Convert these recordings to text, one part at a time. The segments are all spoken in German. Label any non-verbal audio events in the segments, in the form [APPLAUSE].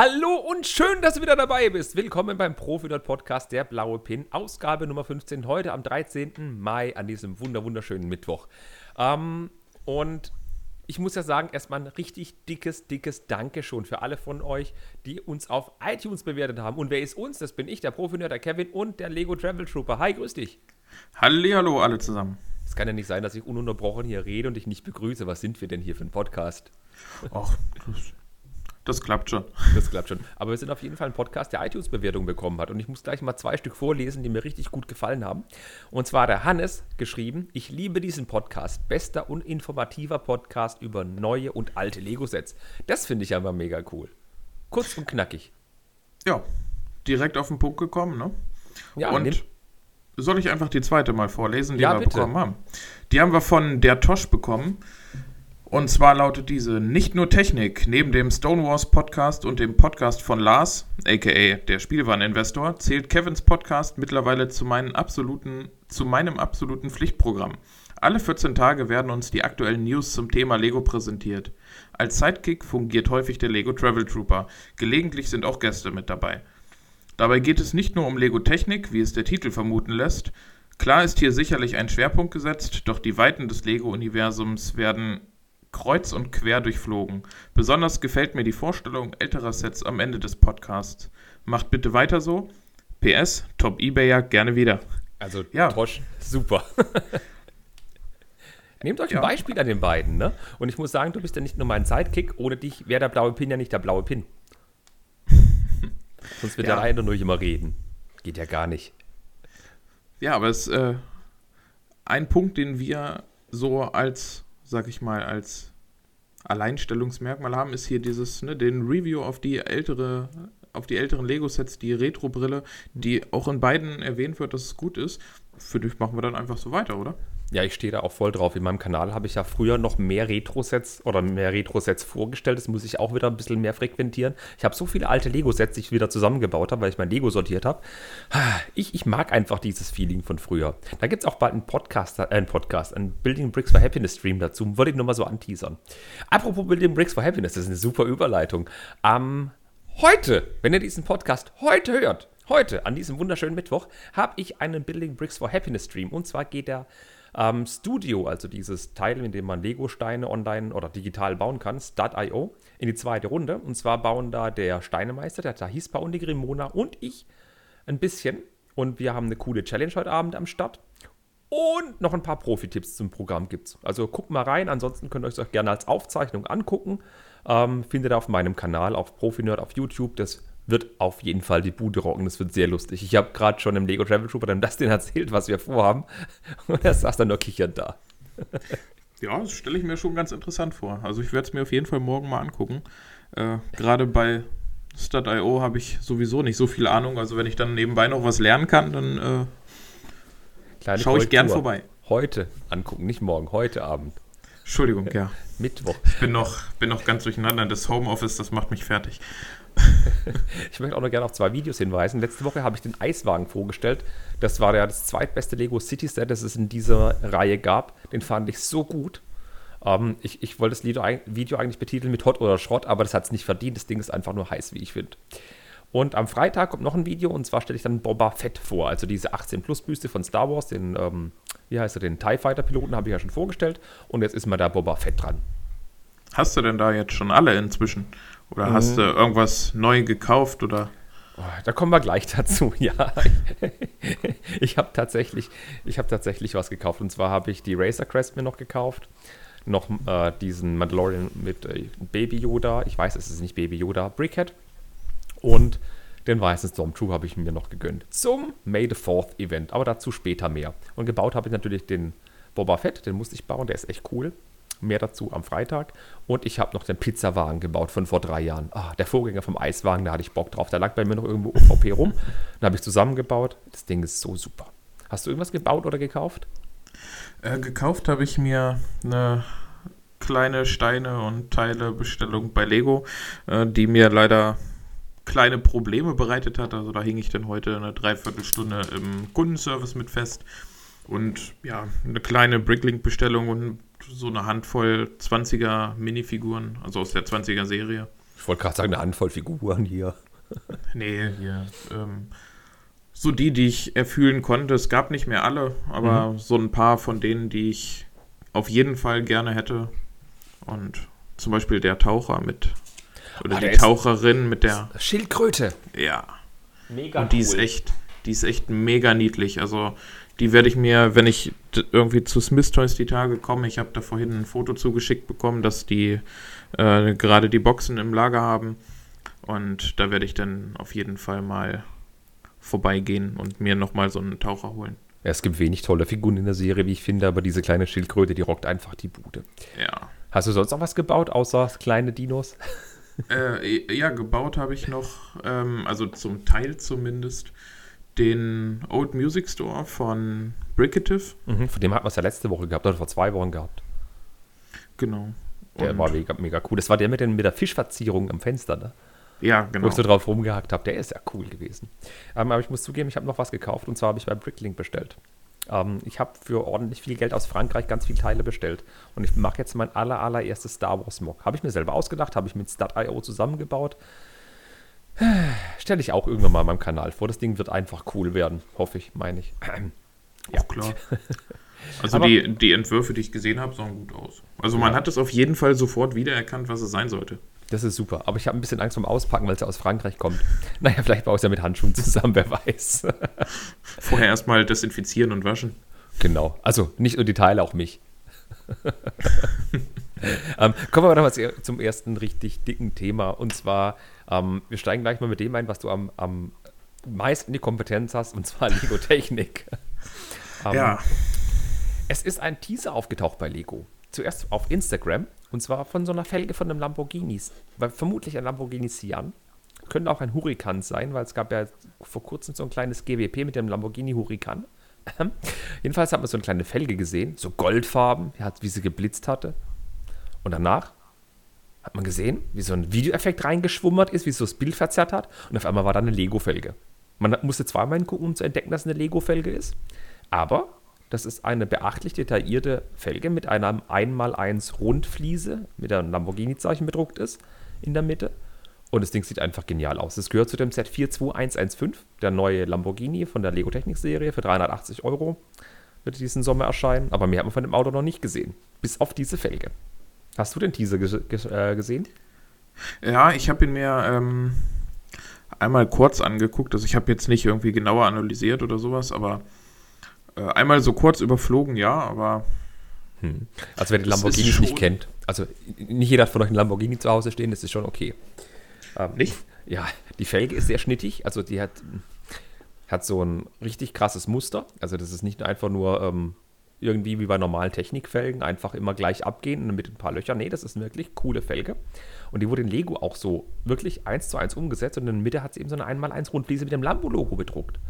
Hallo und schön, dass du wieder dabei bist. Willkommen beim Profi Podcast Der Blaue Pin, Ausgabe Nummer 15, heute am 13. Mai an diesem wunder wunderschönen Mittwoch. Ähm, und ich muss ja sagen, erstmal ein richtig dickes, dickes Dankeschön für alle von euch, die uns auf iTunes bewertet haben. Und wer ist uns? Das bin ich, der profi der Kevin und der Lego Travel Trooper. Hi, grüß dich. Hallo alle zusammen. Es kann ja nicht sein, dass ich ununterbrochen hier rede und dich nicht begrüße. Was sind wir denn hier für ein Podcast? Ach, das, klappt schon. Das klappt schon. Aber wir sind auf jeden Fall ein Podcast, der iTunes-Bewertung bekommen hat. Und ich muss gleich mal zwei Stück vorlesen, die mir richtig gut gefallen haben. Und zwar der Hannes geschrieben: Ich liebe diesen Podcast. Bester und informativer Podcast über neue und alte Lego-Sets. Das finde ich einfach mega cool. Kurz und knackig. Ja, direkt auf den Punkt gekommen, ne? Ja, und soll ich einfach die zweite mal vorlesen, die Ja, wir bitte. bekommen haben? Die haben wir von der Tosch bekommen. Und zwar lautet diese: Nicht nur Technik. Neben dem Stonewalls Podcast und dem Podcast von Lars, aka der Spielwareninvestor, zählt Kevins Podcast mittlerweile zu, absoluten, zu meinem absoluten Pflichtprogramm. Alle 14 Tage werden uns die aktuellen News zum Thema Lego präsentiert. Als Sidekick fungiert häufig der Lego Travel Trooper. Gelegentlich sind auch Gäste mit dabei. Dabei geht es nicht nur um Lego-Technik, wie es der Titel vermuten lässt. Klar ist hier sicherlich ein Schwerpunkt gesetzt, doch die Weiten des Lego-Universums werden kreuz und quer durchflogen. Besonders gefällt mir die Vorstellung älterer Sets am Ende des Podcasts. Macht bitte weiter so. PS, Top Ebayer gerne wieder. Also, Ja. Tosch, super. [LAUGHS] Nehmt euch ein Ja. Beispiel an den beiden, ne? Und ich muss sagen, du bist ja nicht nur mein Sidekick. Ohne dich wäre der blaue Pin ja nicht der blaue Pin. [LAUGHS] Sonst wird Ja. der eine nur immer reden. Geht ja gar nicht. Ja, aber es ist äh, ein Punkt, den wir so als, sag ich mal, als Alleinstellungsmerkmal haben, ist hier dieses, ne, den Review auf die ältere, auf die älteren Lego-Sets, die Retro-Brille, die auch in beiden erwähnt wird, dass es gut ist. Für dich machen wir dann einfach so weiter, oder? Ja, ich stehe da auch voll drauf. In meinem Kanal habe ich ja früher noch mehr Retro-Sets oder mehr Retro-Sets vorgestellt. Das muss ich auch wieder ein bisschen mehr frequentieren. Ich habe so viele alte Lego-Sets, die ich wieder zusammengebaut habe, weil ich mein Lego sortiert habe. Ich, ich mag einfach dieses Feeling von früher. Da gibt es auch bald einen Podcast, äh, einen Podcast, einen Building Bricks for Happiness Stream dazu. Wollte ich nur mal so anteasern. Apropos Building Bricks for Happiness, das ist eine super Überleitung. Am heute, wenn ihr diesen Podcast heute hört, heute, an diesem wunderschönen Mittwoch, habe ich einen Building Bricks for Happiness Stream. Und zwar geht der ähm, Studio, also dieses Teil, in dem man Lego-Steine online oder digital bauen kann, Start.io, in die zweite Runde. Und zwar bauen da der Steinemeister, der Tahispa und die Grimona und ich ein bisschen. Und wir haben eine coole Challenge heute Abend am Start. Und noch ein paar Profi-Tipps zum Programm gibt's. Also guckt mal rein, ansonsten könnt ihr euch auch gerne als Aufzeichnung angucken. Ähm, findet ihr auf meinem Kanal, auf Profi-Nerd auf YouTube. Das wird auf jeden Fall die Bude rocken. Das wird sehr lustig. Ich habe gerade schon im Lego Travel Trooper dem Dustin [LAUGHS] erzählt, was wir vorhaben. Und er saß dann nur kichernd da. [LAUGHS] Ja, das stelle ich mir schon ganz interessant vor. Also ich werde es mir auf jeden Fall morgen mal angucken. Äh, Gerade bei Stud.io habe ich sowieso nicht so viel Ahnung. Also wenn ich dann nebenbei noch was lernen kann, dann äh, Kleine schaue ich gern vorbei. Heute angucken, nicht morgen, heute Abend. Entschuldigung, ja. [LAUGHS] Mittwoch. Ich bin noch, bin noch ganz durcheinander. Das Homeoffice, das macht mich fertig. [LAUGHS] Ich möchte auch noch gerne auf zwei Videos hinweisen. Letzte Woche habe ich den Eiswagen vorgestellt. Das war ja das zweitbeste Lego City Set, das es in dieser Reihe gab. Den fand ich so gut. Ähm, ich, ich wollte das Video eigentlich betiteln mit Hot oder Schrott, aber das hat es nicht verdient. Das Ding ist einfach nur heiß, wie ich finde. Und am Freitag kommt noch ein Video und zwar stelle ich dann Boba Fett vor, also diese 18 Plus Büste von Star Wars, den, ähm, wie heißt er, den TIE Fighter Piloten habe ich ja schon vorgestellt und jetzt ist mal da Boba Fett dran. Hast du denn da jetzt schon alle inzwischen? Oder hast Mhm. du irgendwas neu gekauft? Oder Oh, Da kommen wir gleich [LAUGHS] dazu. Ja, [LAUGHS] ich habe tatsächlich, ich habe tatsächlich was gekauft. Und zwar habe ich die Razer Crest mir noch gekauft, noch äh, diesen Mandalorian mit äh, Baby Yoda. Ich weiß, es ist nicht Baby Yoda, Brickhead und den weißen Stormtrooper habe ich mir noch gegönnt zum May the Fourth Event. Aber dazu später mehr. Und gebaut habe ich natürlich den Boba Fett, den musste ich bauen. Der ist echt cool. Mehr dazu am Freitag. Und ich habe noch den Pizzawagen gebaut von vor drei Jahren. Ah, der Vorgänger vom Eiswagen, da hatte ich Bock drauf. Der lag bei mir noch irgendwo UVP rum. Dann habe ich zusammengebaut. Das Ding ist so super. Hast du irgendwas gebaut oder gekauft? äh, gekauft habe ich mir eine kleine Steine und Teilebestellung bei Lego, äh, die mir leider kleine Probleme bereitet hat. Also da hing ich dann heute eine Dreiviertelstunde im Kundenservice mit fest. Und ja, eine kleine Bricklink-Bestellung und so eine Handvoll 20er Minifiguren, also aus der 20er Serie. Ich wollte gerade sagen, eine Handvoll Figuren hier. nee, hier. Ähm, so die, die ich erfühlen konnte. Es gab nicht mehr alle, aber mhm. so ein paar von denen, die ich auf jeden Fall gerne hätte. Und zum Beispiel der Taucher mit. Oder ah, die Taucherin mit der. Schildkröte. Ja. Mega Und die cool. ist echt, die ist echt mega niedlich. Also die werde ich mir, wenn ich irgendwie zu Smith Toys die Tage komme, ich habe da vorhin ein Foto zugeschickt bekommen, dass die äh, gerade die Boxen im Lager haben. Und da werde ich dann auf jeden Fall mal vorbeigehen und mir nochmal so einen Taucher holen. Ja, es gibt wenig tolle Figuren in der Serie, wie ich finde, aber diese kleine Schildkröte, die rockt einfach die Bude. Ja. Hast du sonst noch was gebaut, außer kleine Dinos? Äh, ja, gebaut habe ich noch, ähm, also zum Teil zumindest, den Old Music Store von Brickative. Mhm, von dem hat man es ja letzte Woche gehabt, oder vor zwei Wochen gehabt. Genau. Der Und war mega, mega cool. Das war der mit, den, mit der Fischverzierung am Fenster, ne? Ja, genau. Wo ich so drauf rumgehackt habe. Der ist ja cool gewesen. Ähm, aber ich muss zugeben, ich habe noch was gekauft und zwar habe ich bei Bricklink bestellt. Ähm, ich habe für ordentlich viel Geld aus Frankreich ganz viele Teile bestellt. Und ich mache jetzt mein aller, allererstes Star Wars Mock. Habe ich mir selber ausgedacht, habe ich mit Stat.io zusammengebaut. Stelle ich auch irgendwann mal in meinem Kanal vor. Das Ding wird einfach cool werden, hoffe ich, meine ich. [CLEARS THROAT] ja, klar. [LAUGHS] Also die, die Entwürfe, die ich gesehen habe, sahen gut aus. Also man ja. hat es auf jeden Fall sofort wiedererkannt, was es sein sollte. Das ist super. Aber ich habe ein bisschen Angst vom Auspacken, weil es ja aus Frankreich kommt. [LAUGHS] Naja, vielleicht baue ich es ja mit Handschuhen zusammen, [LAUGHS] wer weiß. Vorher erstmal desinfizieren und waschen. Genau. Also nicht nur die Teile, auch mich. ähm, kommen wir aber noch mal zum ersten richtig dicken Thema. Und zwar ähm, wir steigen gleich mal mit dem ein, was du am, am meisten die Kompetenz hast, und zwar Lego-Technik. [LAUGHS] ähm, ja. Es ist ein Teaser aufgetaucht bei Lego. Zuerst auf Instagram, und zwar von so einer Felge von einem Lamborghini. Weil vermutlich ein Lamborghini Sian. Könnte auch ein Huracan sein, weil es gab ja vor kurzem so ein kleines GWP mit dem Lamborghini Huracan. [LAUGHS] Jedenfalls hat man so eine kleine Felge gesehen, so goldfarben, wie sie geblitzt hatte. Und danach hat man gesehen, wie so ein Videoeffekt reingeschwummert ist, wie es so das Bild verzerrt hat. Und auf einmal war da eine Lego-Felge. Man musste zweimal hingucken, um zu entdecken, dass es eine Lego-Felge ist. Aber das ist eine beachtlich detaillierte Felge mit einer 1x1 Rundfliese, mit einem Lamborghini-Zeichen bedruckt ist, in der Mitte. Und das Ding sieht einfach genial aus. Es gehört zu dem Set 42115, der neue Lamborghini von der Lego Technik-Serie für 380 Euro. Wird diesen Sommer erscheinen. Aber mehr hat man von dem Auto noch nicht gesehen. Bis auf diese Felge. Hast du den Teaser äh, gesehen? Ja, ich habe ihn mir ähm, einmal kurz angeguckt. Also ich habe jetzt nicht irgendwie genauer analysiert oder sowas, aber äh, einmal so kurz überflogen, ja, aber. Hm. Also wer die Lamborghinis nicht kennt, also nicht jeder hat von euch einen Lamborghini zu Hause stehen, das ist schon okay. Ähm, nicht? Ja, die Felge ist sehr schnittig, also die hat, hat so ein richtig krasses Muster. Also das ist nicht einfach nur ähm, irgendwie wie bei normalen Technikfelgen einfach immer gleich abgehen mit ein paar Löchern. Nee, das ist eine wirklich coole Felge. Und die wurde in Lego auch so wirklich eins zu eins umgesetzt und in der Mitte hat sie eben so eine 1x1 Rundfliese mit dem Lambo-Logo bedruckt.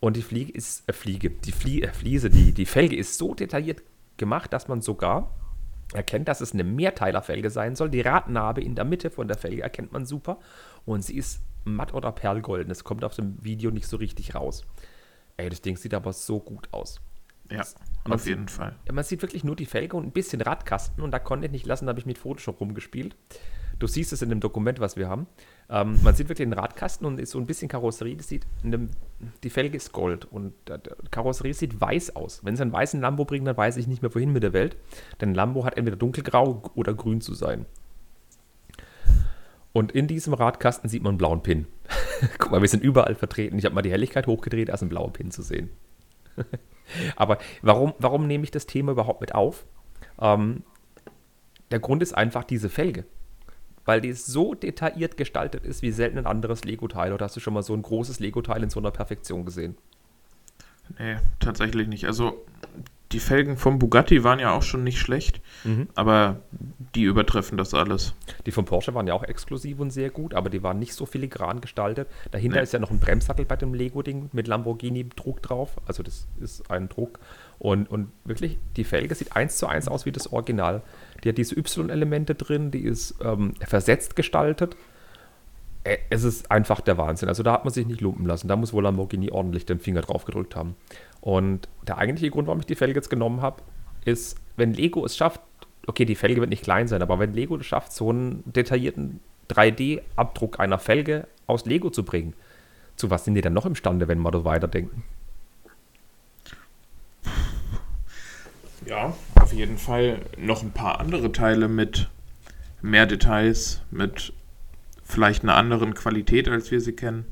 Und die Fliege ist, äh, Fliege, die Flie, äh, Fliese, die, die Felge ist so detailliert gemacht, dass man sogar erkennt, dass es eine Mehrteilerfelge sein soll. Die Radnabe in der Mitte von der Felge erkennt man super. Und sie ist matt oder perlgolden. Das kommt auf dem Video nicht so richtig raus. Ey, das Ding sieht aber so gut aus. Ja. Man auf jeden Fall. Man sieht wirklich nur die Felge und ein bisschen Radkasten und da konnte ich nicht lassen, da habe ich mit Photoshop rumgespielt. Du siehst es in dem Dokument, was wir haben. Ähm, man sieht wirklich den Radkasten und ist so ein bisschen Karosserie. Das sieht, dem, die Felge ist Gold und die Karosserie sieht weiß aus. Wenn sie einen weißen Lambo bringen, dann weiß ich nicht mehr, wohin mit der Welt. Denn Lambo hat entweder dunkelgrau oder grün zu sein. Und in diesem Radkasten sieht man einen blauen Pin. [LAUGHS] Guck mal, wir sind überall vertreten. Ich habe mal die Helligkeit hochgedreht, da ist ein blauer Pin zu sehen. [LAUGHS] Aber warum, warum nehme ich das Thema überhaupt mit auf? Ähm, der Grund ist einfach diese Felge. Weil die so detailliert gestaltet ist wie selten ein anderes Lego-Teil. Oder hast du schon mal so ein großes Lego-Teil in so einer Perfektion gesehen? Nee, tatsächlich nicht. Also die Felgen vom Bugatti waren ja auch schon nicht schlecht, mhm. aber die übertreffen das alles. Die vom Porsche waren ja auch exklusiv und sehr gut, aber die waren nicht so filigran gestaltet. Dahinter nee. ist ja noch ein Bremssattel bei dem Lego-Ding mit Lamborghini-Druck drauf. Also das ist ein Druck. Und, und wirklich, die Felge sieht eins zu eins aus wie das Original. Die hat diese Y-Elemente drin, die ist ähm, versetzt gestaltet. Es ist einfach der Wahnsinn. Also da hat man sich nicht lumpen lassen. Da muss wohl Lamborghini ordentlich den Finger drauf gedrückt haben. Und der eigentliche Grund, warum ich die Felge jetzt genommen habe, ist, wenn Lego es schafft, okay, die Felge wird nicht klein sein, aber wenn Lego es schafft, so einen detaillierten 3D-Abdruck einer Felge aus Lego zu bringen. Zu was sind die denn noch imstande, wenn wir da weiterdenken? Ja, auf jeden Fall noch ein paar andere Teile mit mehr Details, mit vielleicht einer anderen Qualität, als wir sie kennen.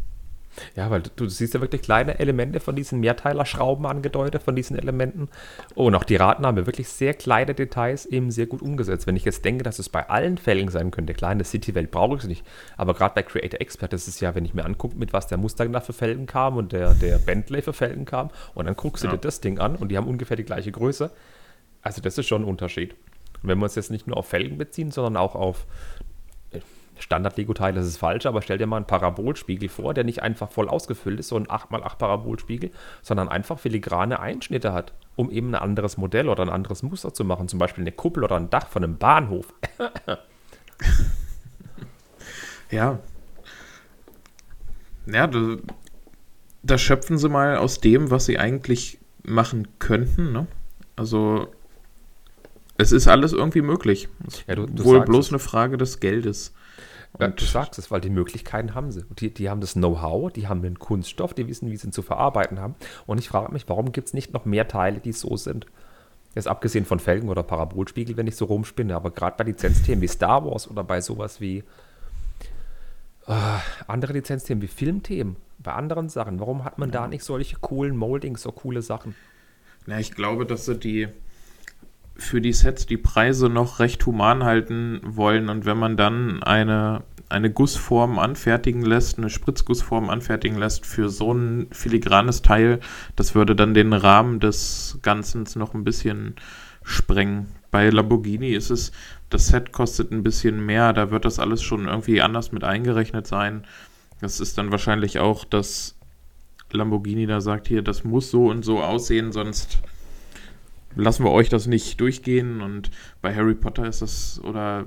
Ja, weil du, du siehst ja wirklich kleine Elemente von diesen Mehrteiler-Schrauben angedeutet, von diesen Elementen. Oh, und auch die Raten haben wir wirklich sehr kleine Details eben sehr gut umgesetzt. Wenn ich jetzt denke, dass es bei allen Fällen sein könnte, klar, in der City-Welt brauche ich es nicht. Aber gerade bei Creator Expert, das ist ja, wenn ich mir angucke, mit was der Mustang da für Felgen kam und der, der Bentley für Felgen kam, und dann guckst du ja. dir das Ding an und die haben ungefähr die gleiche Größe. Also das ist schon ein Unterschied. Und wenn wir uns jetzt nicht nur auf Felgen beziehen, sondern auch auf Standard-Lego-Teil, das ist falsch, aber stell dir mal einen Parabolspiegel vor, der nicht einfach voll ausgefüllt ist, so ein 8x8 Parabolspiegel, sondern einfach filigrane Einschnitte hat, um eben ein anderes Modell oder ein anderes Muster zu machen, zum Beispiel eine Kuppel oder ein Dach von einem Bahnhof. [LAUGHS] ja. Ja, da, da schöpfen sie mal aus dem, was sie eigentlich machen könnten, ne? Also es ist alles irgendwie möglich. Ja, du, du Wohl bloß es. eine Frage des Geldes. Ja, du sagst es, weil die Möglichkeiten haben sie. Die, die haben das Know-how, die haben den Kunststoff, die wissen, wie sie ihn zu verarbeiten haben. Und ich frage mich, warum gibt es nicht noch mehr Teile, die so sind? Jetzt abgesehen von Felgen oder Parabolspiegel, wenn ich so rumspinne, aber gerade bei Lizenzthemen wie Star Wars oder bei sowas wie äh, andere Lizenzthemen wie Filmthemen, bei anderen Sachen, warum hat man ja. da nicht solche coolen Moldings, so coole Sachen? Na, ich glaube, dass sie die für die Sets die Preise noch recht human halten wollen und wenn man dann eine, eine Gussform anfertigen lässt, eine Spritzgussform anfertigen lässt für so ein filigranes Teil, das würde dann den Rahmen des Ganzen noch ein bisschen sprengen. Bei Lamborghini ist es, das Set kostet ein bisschen mehr, da wird das alles schon irgendwie anders mit eingerechnet sein. Das ist dann wahrscheinlich auch, dass Lamborghini da sagt, hier, das muss so und so aussehen, sonst lassen wir euch das nicht durchgehen. Und bei Harry Potter ist das, oder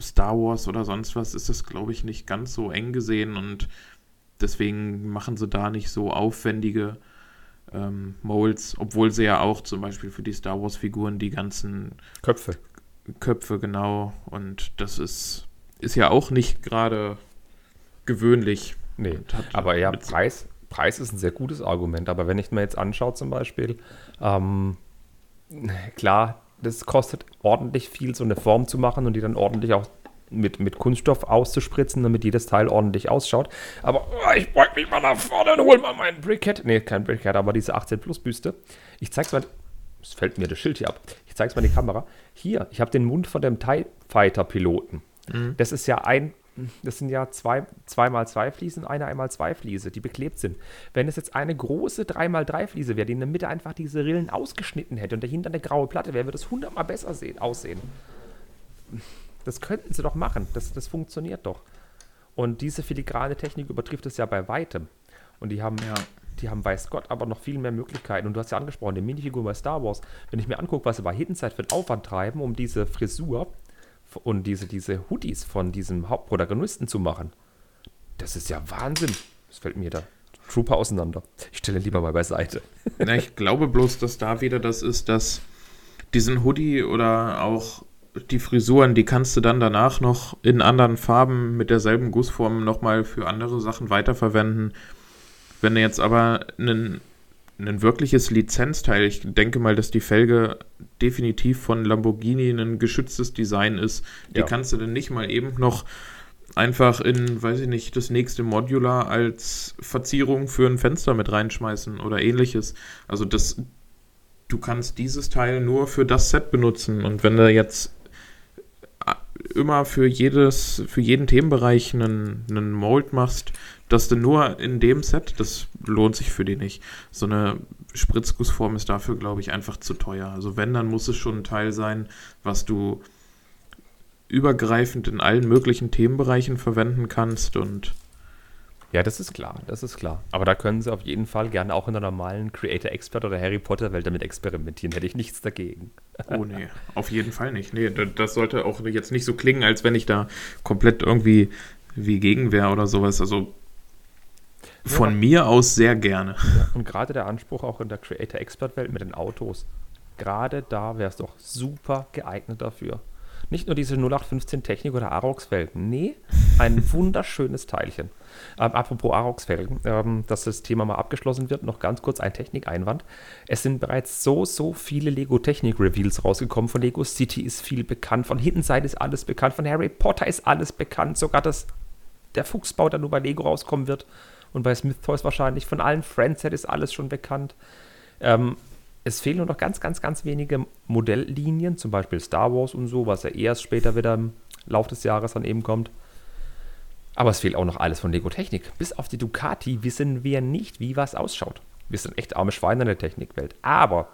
Star Wars oder sonst was, ist das, glaube ich, nicht ganz so eng gesehen. Und deswegen machen sie da nicht so aufwendige ähm, Molds, obwohl sie ja auch zum Beispiel für die Star Wars-Figuren die ganzen Köpfe. Köpfe, genau. Und das ist, ist ja auch nicht gerade gewöhnlich. Nee, aber ja, Preis, Preis ist ein sehr gutes Argument. Aber wenn ich mir jetzt anschaue, zum Beispiel, ähm, klar, das kostet ordentlich viel, so eine Form zu machen und die dann ordentlich auch mit, mit Kunststoff auszuspritzen, damit jedes Teil ordentlich ausschaut. Aber oh, ich beug mich mal nach vorne und hol mal meinen Brickhead. Nee, kein Brickhead, aber diese 18 Plus Büste. Ich zeig's mal. Es fällt mir das Schild hier ab. Ich zeig's mal in die Kamera. Hier, ich habe den Mund von dem TIE Fighter Piloten. Mhm. Das ist ja ein das sind ja zwei, zwei zwei Fliesen, eine einmal zwei Fliese, die beklebt sind. Wenn es jetzt eine große 3x3 Fliese wäre, die in der Mitte einfach diese Rillen ausgeschnitten hätte und dahinter eine graue Platte wäre, würde es hundertmal besser sehen, aussehen. Das könnten sie doch machen. Das, das funktioniert doch. Und diese filigrane Technik übertrifft es ja bei weitem. Und die haben, ja. die haben, weiß Gott, aber noch viel mehr Möglichkeiten. Und du hast ja angesprochen, die Minifigur bei Star Wars. Wenn ich mir angucke, was sie bei Hidden Side für einen Aufwand treiben, um diese Frisur und diese, diese Hoodies von diesem Hauptprotagonisten zu machen, das ist ja Wahnsinn. Das fällt mir da Trooper auseinander. Ich stelle lieber mal beiseite. Na, ich glaube bloß, dass da wieder das ist, dass diesen Hoodie oder auch die Frisuren, die kannst du dann danach noch in anderen Farben mit derselben Gussform nochmal für andere Sachen weiterverwenden. Wenn du jetzt aber einen ein wirkliches Lizenzteil. Ich denke mal, dass die Felge definitiv von Lamborghini ein geschütztes Design ist. Die ja. kannst du dann nicht mal eben noch einfach in, weiß ich nicht, das nächste Modular als Verzierung für ein Fenster mit reinschmeißen oder ähnliches. Also das, du kannst dieses Teil nur für das Set benutzen. Und wenn du jetzt immer für jedes, für jeden Themenbereich einen, einen Mold machst, dass du nur in dem Set, das lohnt sich für die nicht. So eine Spritzgussform ist dafür, glaube ich, einfach zu teuer. Also wenn, dann muss es schon ein Teil sein, was du übergreifend in allen möglichen Themenbereichen verwenden kannst und ja, das ist klar, das ist klar. Aber da können sie auf jeden Fall gerne auch in der normalen Creator Expert oder Harry Potter Welt damit experimentieren. Hätte ich nichts dagegen. Oh nee, auf jeden Fall nicht. Nee, das sollte auch jetzt nicht so klingen, als wenn ich da komplett irgendwie wie gegen wäre oder sowas. Also von ja, mir aus sehr gerne. Ja, und gerade der Anspruch auch in der Creator Expert Welt mit den Autos. Gerade da wäre es doch super geeignet dafür. Nicht nur diese 0815 Technik oder Arox-Felgen. Nee, ein [LAUGHS] wunderschönes Teilchen. Ähm, apropos Arox-Felgen, ähm, dass das Thema mal abgeschlossen wird, noch ganz kurz ein Technik-Einwand. Es sind bereits so, so viele Lego-Technik-Reveals rausgekommen. Von Lego City ist viel bekannt, von Hidden Side ist alles bekannt, von Harry Potter ist alles bekannt, sogar das, der Fuchsbau, der nur bei Lego rauskommen wird und bei Smith Toys wahrscheinlich. Von allen Friendset ist alles schon bekannt. Ähm, es fehlen nur noch ganz, ganz, ganz wenige Modelllinien, zum Beispiel Star Wars und so, was ja erst später wieder im Laufe des Jahres dann eben kommt. Aber es fehlt auch noch alles von Lego Technik. Bis auf die Ducati wissen wir nicht, wie was ausschaut. Wir sind echt arme Schweine in der Technikwelt. Aber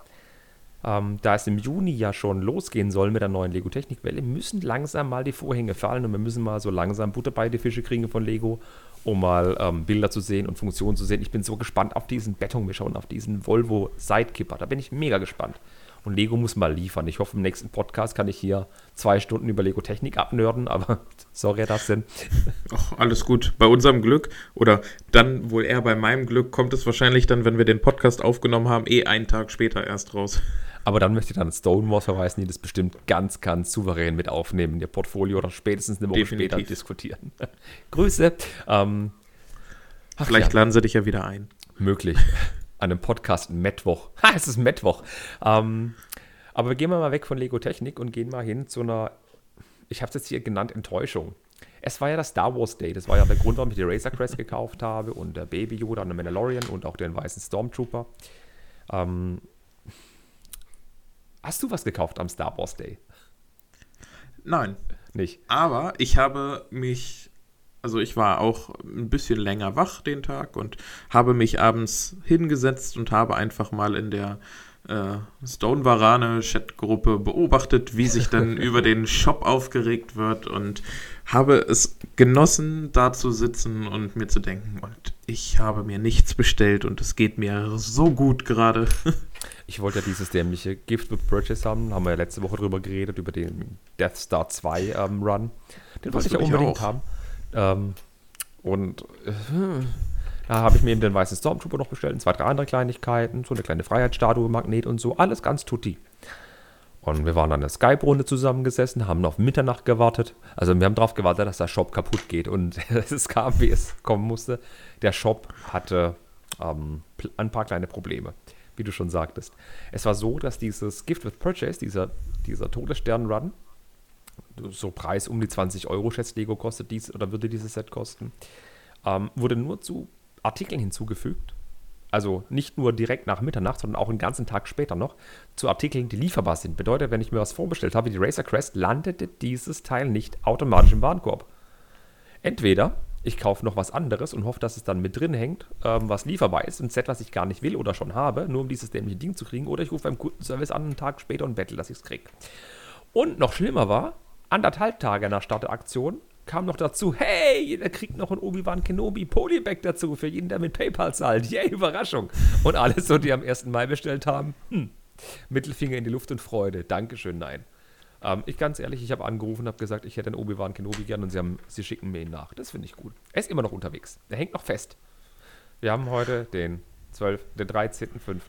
ähm, da es im Juni ja schon losgehen soll mit der neuen Lego Technikwelle, müssen langsam mal die Vorhänge fallen und wir müssen mal so langsam Butter bei die Fische kriegen von Lego, um mal ähm, Bilder zu sehen und Funktionen zu sehen. Ich bin so gespannt auf diesen Betonmischer und auf diesen Volvo Sidekipper. Da bin ich mega gespannt. Und Lego muss mal liefern. Ich hoffe, im nächsten Podcast kann ich hier zwei Stunden über Lego Technik abnörden, aber [LAUGHS] sorry, das sind. Ach, alles gut. Bei unserem Glück oder dann wohl eher bei meinem Glück kommt es wahrscheinlich dann, wenn wir den Podcast aufgenommen haben, eh einen Tag später erst raus. Aber dann möchte ich dann Stonewall verweisen, die das bestimmt ganz, ganz souverän mit aufnehmen in ihr Portfolio oder spätestens eine Woche Definitiv. später diskutieren. [LAUGHS] Grüße. Ähm, Vielleicht ja. laden sie dich ja wieder ein. Möglich. [LAUGHS] An einem Podcast Mittwoch. [LAUGHS] Ha, es ist Mittwoch. Ähm, aber wir gehen mal weg von Lego Technik und gehen mal hin zu einer, ich habe es jetzt hier genannt, Enttäuschung. Es war ja das Star Wars Day. Das war ja der Grund, warum ich die Razor Crest gekauft habe und der Baby Yoda und der Mandalorian und auch den weißen Stormtrooper. Ähm, Hast du was gekauft am Star Wars Day? Nein. Nicht. Aber ich habe mich, also ich war auch ein bisschen länger wach den Tag und habe mich abends hingesetzt und habe einfach mal in der äh, Stone Varane Chatgruppe beobachtet, wie sich dann [LAUGHS] über den Shop aufgeregt wird und habe es genossen, da zu sitzen und mir zu denken, und ich habe mir nichts bestellt und es geht mir so gut gerade. [LAUGHS] Ich wollte ja dieses dämliche Gift with Purchase haben, haben wir ja letzte Woche drüber geredet, über den Death Star 2 ähm, Run. Den wollte ich ja unbedingt haben. Ähm, und äh, da habe ich mir eben den weißen Stormtrooper noch bestellt und zwei, drei andere Kleinigkeiten, so eine kleine Freiheitsstatue, Magnet und so, alles ganz tutti. Und wir waren an der Skype-Runde zusammengesessen, haben auf Mitternacht gewartet. Also wir haben darauf gewartet, dass der Shop kaputt geht. Und [LAUGHS] es kam, wie es kommen musste. Der Shop hatte ähm, ein paar kleine Probleme wie du schon sagtest. Es war so, dass dieses Gift with Purchase, dieser, dieser Todesstern-Run, so Preis um die 20 Euro, schätzt Lego, kostet dies oder würde dieses Set kosten, ähm, wurde nur zu Artikeln hinzugefügt. Also nicht nur direkt nach Mitternacht, sondern auch einen ganzen Tag später noch zu Artikeln, die lieferbar sind. Bedeutet, wenn ich mir was vorbestellt habe, die Racer Crest, landete dieses Teil nicht automatisch im Warenkorb. Entweder ich kaufe noch was anderes und hoffe, dass es dann mit drin hängt, ähm, was lieferbar ist, ein Set, was ich gar nicht will oder schon habe, nur um dieses dämliche Ding zu kriegen. Oder ich rufe beim Kundenservice an einen Tag später und bettel, dass ich es kriege. Und noch schlimmer war, anderthalb Tage nach Start der Aktion kam noch dazu, hey, jeder kriegt noch ein Obi-Wan Kenobi Polybag dazu für jeden, der mit PayPal zahlt. Yay, Überraschung. Und alles so, die am 1. Mai bestellt haben, hm, Mittelfinger in die Luft und Freude. Dankeschön, nein. Ähm, ich ganz ehrlich, ich habe angerufen und habe gesagt, ich hätte einen Obi-Wan Kenobi gern und sie, haben, sie schicken mir ihn nach. Das finde ich gut. Er ist immer noch unterwegs. Er hängt noch fest. Wir haben heute den 12., den 13.05.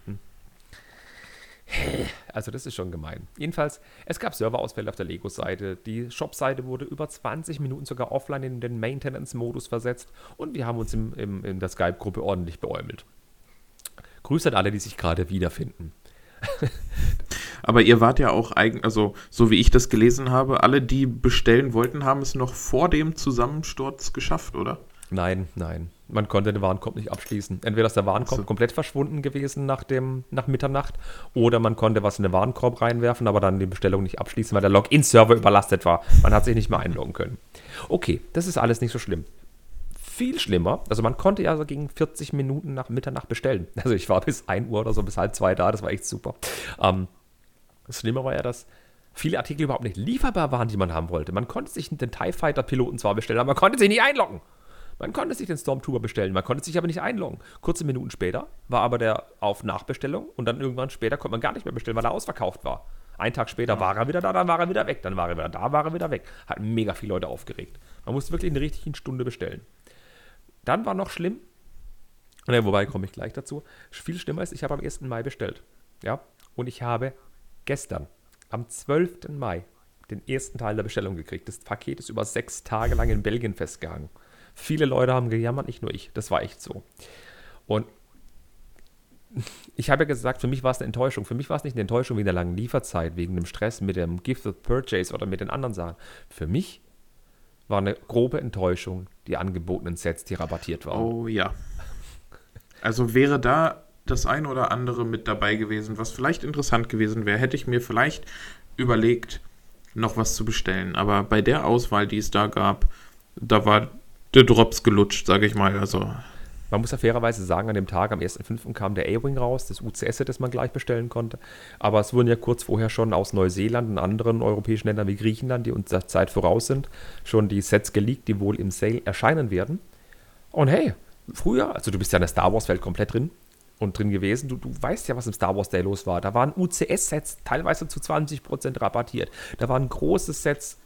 Also das ist schon gemein. Jedenfalls, es gab Serverausfälle auf der Lego-Seite. Die Shop-Seite wurde über 20 Minuten sogar offline in den Maintenance-Modus versetzt und wir haben uns im, im, in der Skype-Gruppe ordentlich beäumelt. Grüße an alle, die sich gerade wiederfinden. [LAUGHS] Aber ihr wart ja auch eigen, also so wie ich das gelesen habe, alle, die bestellen wollten, haben es noch vor dem Zusammensturz geschafft, oder? Nein, nein. Man konnte den Warenkorb nicht abschließen. Entweder ist der Warenkorb so. komplett verschwunden gewesen nach, dem, nach Mitternacht oder man konnte was in den Warenkorb reinwerfen, aber dann die Bestellung nicht abschließen, weil der Login-Server überlastet war. Man hat sich nicht mehr einloggen können. Okay, das ist alles nicht so schlimm. Viel schlimmer, also man konnte ja so gegen 40 Minuten nach Mitternacht bestellen. Also ich war bis 1 Uhr oder so, bis halb zwei da, das war echt super. Ähm, das Schlimme war ja, dass viele Artikel überhaupt nicht lieferbar waren, die man haben wollte. Man konnte sich den TIE Fighter Piloten zwar bestellen, aber man konnte sich nicht einloggen. Man konnte sich den Stormtrooper bestellen, man konnte sich aber nicht einloggen. Kurze Minuten später war aber der auf Nachbestellung und dann irgendwann später konnte man gar nicht mehr bestellen, weil er ausverkauft war. Ein Tag später ja. war er wieder da, dann war er wieder weg, dann war er wieder da, war er wieder weg. Hat mega viele Leute aufgeregt. Man musste wirklich eine richtige Stunde bestellen. Dann war noch schlimm, ne, wobei komme ich gleich dazu, viel schlimmer ist, ich habe am 1. Mai bestellt. Ja, und ich habe gestern, am 12. Mai, den ersten Teil der Bestellung gekriegt. Das Paket ist über sechs Tage lang in Belgien festgehangen. Viele Leute haben gejammert, nicht nur ich. Das war echt so. Und ich habe ja gesagt, für mich war es eine Enttäuschung. Für mich war es nicht eine Enttäuschung wegen der langen Lieferzeit, wegen dem Stress mit dem Gifted Purchase oder mit den anderen Sachen. Für mich war eine grobe Enttäuschung die angebotenen Sets, die rabattiert waren. Oh ja. Also wäre da das ein oder andere mit dabei gewesen, was vielleicht interessant gewesen wäre, hätte ich mir vielleicht überlegt, noch was zu bestellen. Aber bei der Auswahl, die es da gab, da war der Drops gelutscht, sage ich mal. Also man muss ja fairerweise sagen, an dem Tag, am 1.5. kam der A-Wing raus, das UCS, das man gleich bestellen konnte. Aber es wurden ja kurz vorher schon aus Neuseeland und anderen europäischen Ländern wie Griechenland, die uns der Zeit voraus sind, schon die Sets geleakt, die wohl im Sale erscheinen werden. Und hey, früher, also du bist ja in der Star Wars-Welt komplett drin und drin gewesen, du, du weißt ja, was im Star Wars Day los war. Da waren UCS-Sets teilweise zu 20% rabattiert. Da waren große Sets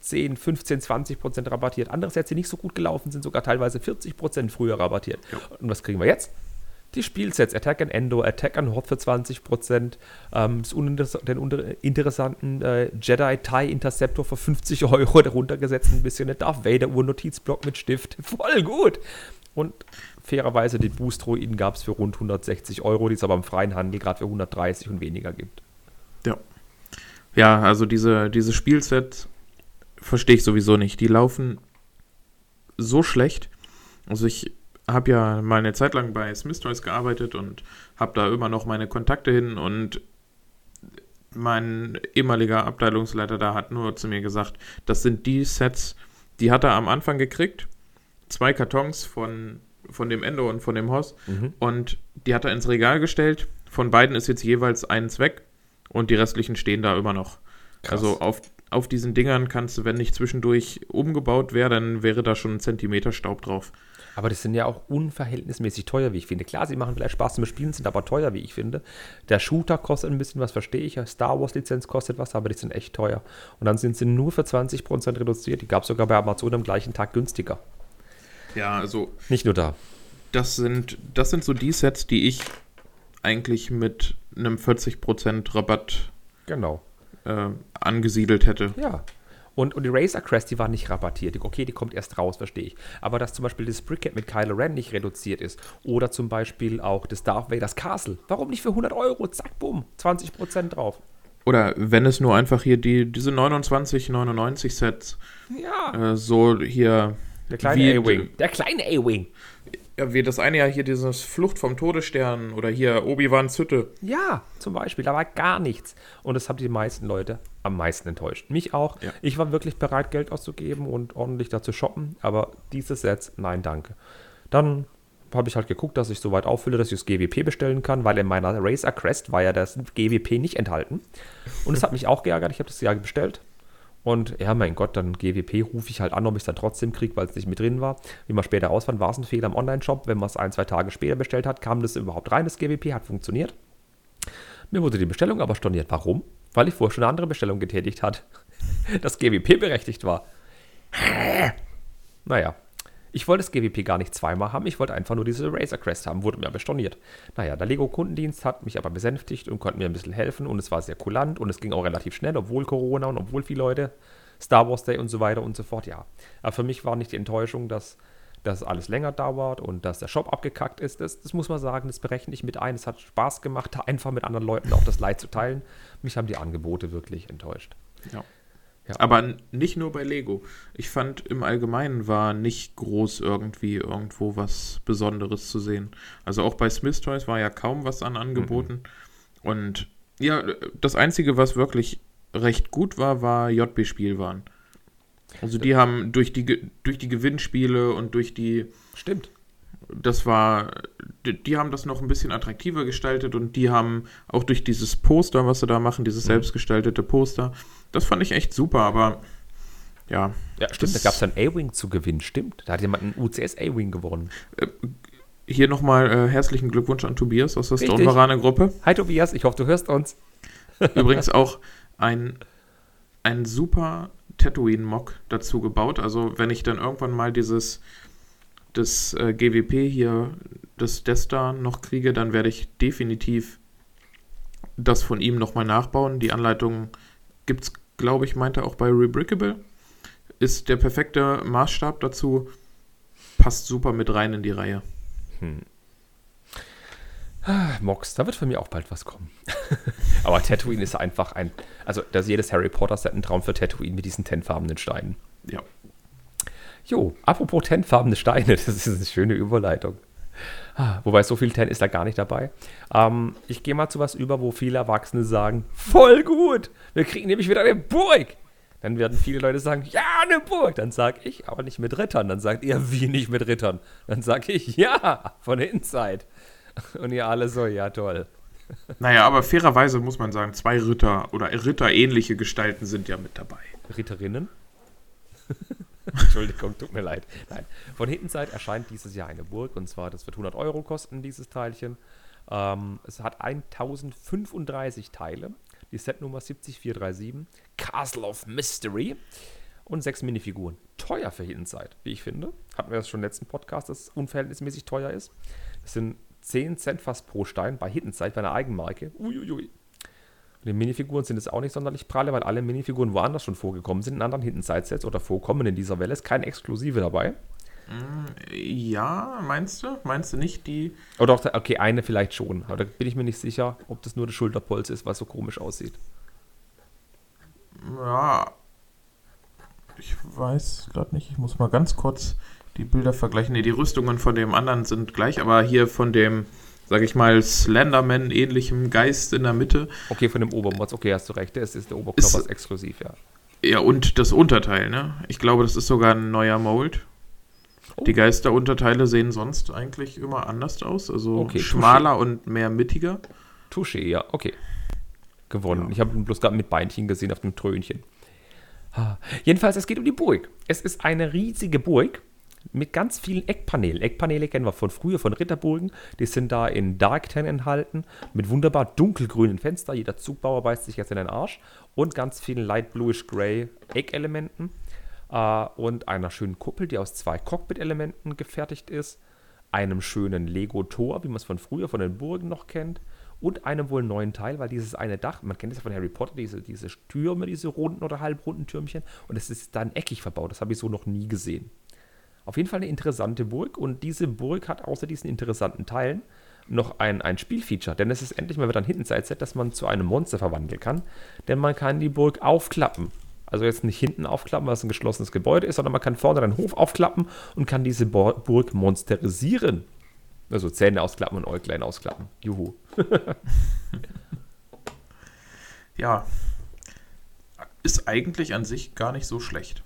10, 15, 20 Prozent rabattiert. Andere Sets, die nicht so gut gelaufen sind, sogar teilweise 40 Prozent früher rabattiert. Ja. Und was kriegen wir jetzt? Die Spielsets Attack an Endo, Attack an Horde für 20 Prozent, ähm, den interessanten äh, Jedi TIE Interceptor für 50 Euro [LAUGHS] darunter gesetzt, ein bisschen eine Darth Vader Uhr Notizblock mit Stift. [LAUGHS] Voll gut! Und fairerweise die Boost-Droiden gab es für rund 160 Euro, die es aber im freien Handel gerade für 130 und weniger gibt. Ja. Ja, also diese, diese Spielsets verstehe ich sowieso nicht. Die laufen so schlecht. Also ich habe ja mal eine Zeit lang bei Smith Toys gearbeitet und habe da immer noch meine Kontakte hin und mein ehemaliger Abteilungsleiter da hat nur zu mir gesagt, das sind die Sets, die hat er am Anfang gekriegt. Zwei Kartons von, von dem Endo und von dem Hoss mhm. und die hat er ins Regal gestellt. Von beiden ist jetzt jeweils eins weg und die restlichen stehen da immer noch. Krass. Also auf auf diesen Dingern kannst du, wenn nicht zwischendurch umgebaut wäre, dann wäre da schon ein Zentimeter Staub drauf. Aber das sind ja auch unverhältnismäßig teuer, wie ich finde. Klar, sie machen vielleicht Spaß zum Spielen, sind aber teuer, wie ich finde. Der Shooter kostet ein bisschen was, verstehe ich. Star Wars Lizenz kostet was, aber die sind echt teuer. Und dann sind sie nur für 20% reduziert. Die gab es sogar bei Amazon am gleichen Tag günstiger. Ja, also. Nicht nur da. Das sind, das sind so die Sets, die ich eigentlich mit einem 40% Rabatt genau äh, angesiedelt hätte. Ja. Und, und die Razor Crest, die war nicht rabattiert. Okay, die kommt erst raus, verstehe ich. Aber dass zum Beispiel das Brickhead mit Kylo Ren nicht reduziert ist. Oder zum Beispiel auch das Darth Vader's Castle. Warum nicht für 100 Euro? Zack, bumm, 20% drauf. Oder wenn es nur einfach hier die, diese 29,99 Sets. Ja. Äh, so hier. Der kleine A-Wing. Der kleine A-Wing ja, wie das eine ja hier dieses Flucht vom Todesstern oder hier Obi-Wans Hütte. Ja, zum Beispiel, da war gar nichts. Und das haben die meisten Leute am meisten enttäuscht. Mich auch. Ja. Ich war wirklich bereit, Geld auszugeben und ordentlich da zu shoppen, aber dieses Sets, nein, danke. Dann habe ich halt geguckt, dass ich so weit auffülle, dass ich das GWP bestellen kann, weil in meiner Racer Crest war ja das GWP nicht enthalten. Und es hat mich auch geärgert. Ich habe das ja bestellt, und ja, mein Gott, dann GWP rufe ich halt an, ob ich es dann trotzdem kriege, weil es nicht mit drin war. Wie man später rausfand, war es ein Fehler im Online-Shop. Wenn man es ein, zwei Tage später bestellt hat, kam das überhaupt rein, das GWP, hat funktioniert. Mir wurde die Bestellung aber storniert. Warum? Weil ich vorher schon eine andere Bestellung getätigt hat. [LAUGHS] Das GWP berechtigt war. Naja, ich wollte das GWP gar nicht zweimal haben, ich wollte einfach nur diese Razer Crest haben, wurde mir aber storniert. Naja, der Lego-Kundendienst hat mich aber besänftigt und konnte mir ein bisschen helfen und es war sehr kulant und es ging auch relativ schnell, obwohl Corona und obwohl viele Leute Star Wars Day und so weiter und so fort, ja. Aber für mich war nicht die Enttäuschung, dass das alles länger dauert und dass der Shop abgekackt ist. Das, das muss man sagen, das berechne ich mit ein. Es hat Spaß gemacht, [LAUGHS] einfach mit anderen Leuten auch das Leid zu teilen. Mich haben die Angebote wirklich enttäuscht. Ja. Ja. Aber nicht nur bei Lego. Ich fand im Allgemeinen war nicht groß irgendwie irgendwo was Besonderes zu sehen. Also auch bei Smith Toys war ja kaum was an Angeboten. Mhm. Und ja, das Einzige, was wirklich recht gut war, war JB Spielwaren. Also die haben durch die, durch die Gewinnspiele und durch die. Stimmt das war, die, die, haben das noch ein bisschen attraktiver gestaltet und die haben auch durch dieses Poster, was sie da machen, dieses mhm. selbstgestaltete Poster, das fand ich echt super, aber ja. Ja, stimmt, da gab es dann A-Wing zu gewinnen, stimmt. Da hat jemand einen UCS A-Wing gewonnen. Äh, hier nochmal äh, herzlichen Glückwunsch an Tobias aus der Stone-Varane-Gruppe. Hi Tobias, ich hoffe, du hörst uns. [LAUGHS] Übrigens auch ein, ein super Tatooine-Mock dazu gebaut. Also, wenn ich dann irgendwann mal dieses das äh, GWP hier, das Desta noch kriege, dann werde ich definitiv das von ihm nochmal nachbauen. Die Anleitung gibt es, glaube ich, meinte auch bei Rebrickable. Ist der perfekte Maßstab dazu. Passt super mit rein in die Reihe. Hm. Ah, Mox, da wird von mir auch bald was kommen. [LAUGHS] Aber Tatooine ist einfach ein, also dass jedes Harry Potter Set ein Traum für Tatooine mit diesen tenfarbenen Steinen. Ja. Jo, apropos tenfarbene Steine, [LAUGHS] das ist eine schöne Überleitung. Ah, wobei so viel Ten ist da gar nicht dabei. Ähm, ich gehe mal zu was über, wo viele Erwachsene sagen, voll gut, wir kriegen nämlich wieder eine Burg. Dann werden viele Leute sagen, ja, eine Burg. Dann sage ich, aber nicht mit Rittern. Dann sagt ihr, wie nicht mit Rittern? Dann sage ich, [LAUGHS] ja, von der Inside. [LAUGHS] Und ihr alle so, ja, toll. Naja, aber fairerweise muss man sagen, zwei Ritter oder Ritterähnliche Gestalten sind ja mit dabei. Ritterinnen? [LAUGHS] Entschuldigung, tut mir leid. Nein, von Hintenzeit erscheint dieses Jahr eine Burg und zwar, das wird 100 Euro kosten, dieses Teilchen. Ähm, es hat 1035 Teile, die Setnummer 70437, Castle of Mystery und sechs Minifiguren. Teuer für Hintenzeit, wie ich finde. Hatten wir das schon im letzten Podcast, dass es unverhältnismäßig teuer ist. Das sind 10 Cent fast pro Stein bei Hittenzeit, bei einer Eigenmarke. Uiuiui. Und die Minifiguren sind jetzt auch nicht sonderlich pralle, weil alle Minifiguren woanders schon vorgekommen sind, in anderen Hittenzeit-Sets oder vorkommen in dieser Welle. Ist kein Exklusive dabei. Mm, ja, meinst du? Meinst du nicht die. Oder auch, okay, eine vielleicht schon. Aber da bin ich mir nicht sicher, ob das nur das Schulterpolz ist, was so komisch aussieht. Ja. Ich weiß gerade nicht. Ich muss mal ganz kurz die Bilder vergleichen. Ne, die Rüstungen von dem anderen sind gleich, aber hier von dem, sag ich mal, Slenderman-ähnlichem Geist in der Mitte. Okay, von dem Obermods, okay, hast du recht, der ist, ist der Oberkörper ist, exklusiv, ja. Ja, und das Unterteil, ne? Ich glaube, das ist sogar ein neuer Mold. Oh. Die Geisterunterteile sehen sonst eigentlich immer anders aus, also okay, schmaler touché. und mehr mittiger. Touché, ja, okay. Gewonnen. Ja. Ich habe ihn bloß gerade mit Beinchen gesehen auf dem Trönchen. Jedenfalls, es geht um die Burg. Es ist eine riesige Burg mit ganz vielen Eckpanelen. Eckpaneele kennen wir von früher, von Ritterburgen. Die sind da in Dark Tan enthalten, mit wunderbar dunkelgrünen Fenstern. Jeder Zugbauer beißt sich jetzt in den Arsch. Und ganz vielen Light Bluish Gray Eckelementen. Äh, und einer schönen Kuppel, die aus zwei Cockpit-Elementen gefertigt ist. Einem schönen Lego-Tor, wie man es von früher, von den Burgen noch kennt. Und einem wohl neuen Teil, weil dieses eine Dach, man kennt es ja von Harry Potter, diese, diese Türme, diese runden oder halbrunden Türmchen. Und es ist dann eckig verbaut. Das habe ich so noch nie gesehen. Auf jeden Fall eine interessante Burg und diese Burg hat außer diesen interessanten Teilen noch ein, ein Spielfeature, denn es ist endlich mal wieder ein Hintenside-Set, das man zu einem Monster verwandeln kann, denn man kann die Burg aufklappen. Also jetzt nicht hinten aufklappen, weil es ein geschlossenes Gebäude ist, sondern man kann vorne den Hof aufklappen und kann diese Burg monsterisieren. Also Zähne ausklappen und Äuglein ausklappen. Juhu. [LAUGHS] ja. Ist eigentlich an sich gar nicht so schlecht.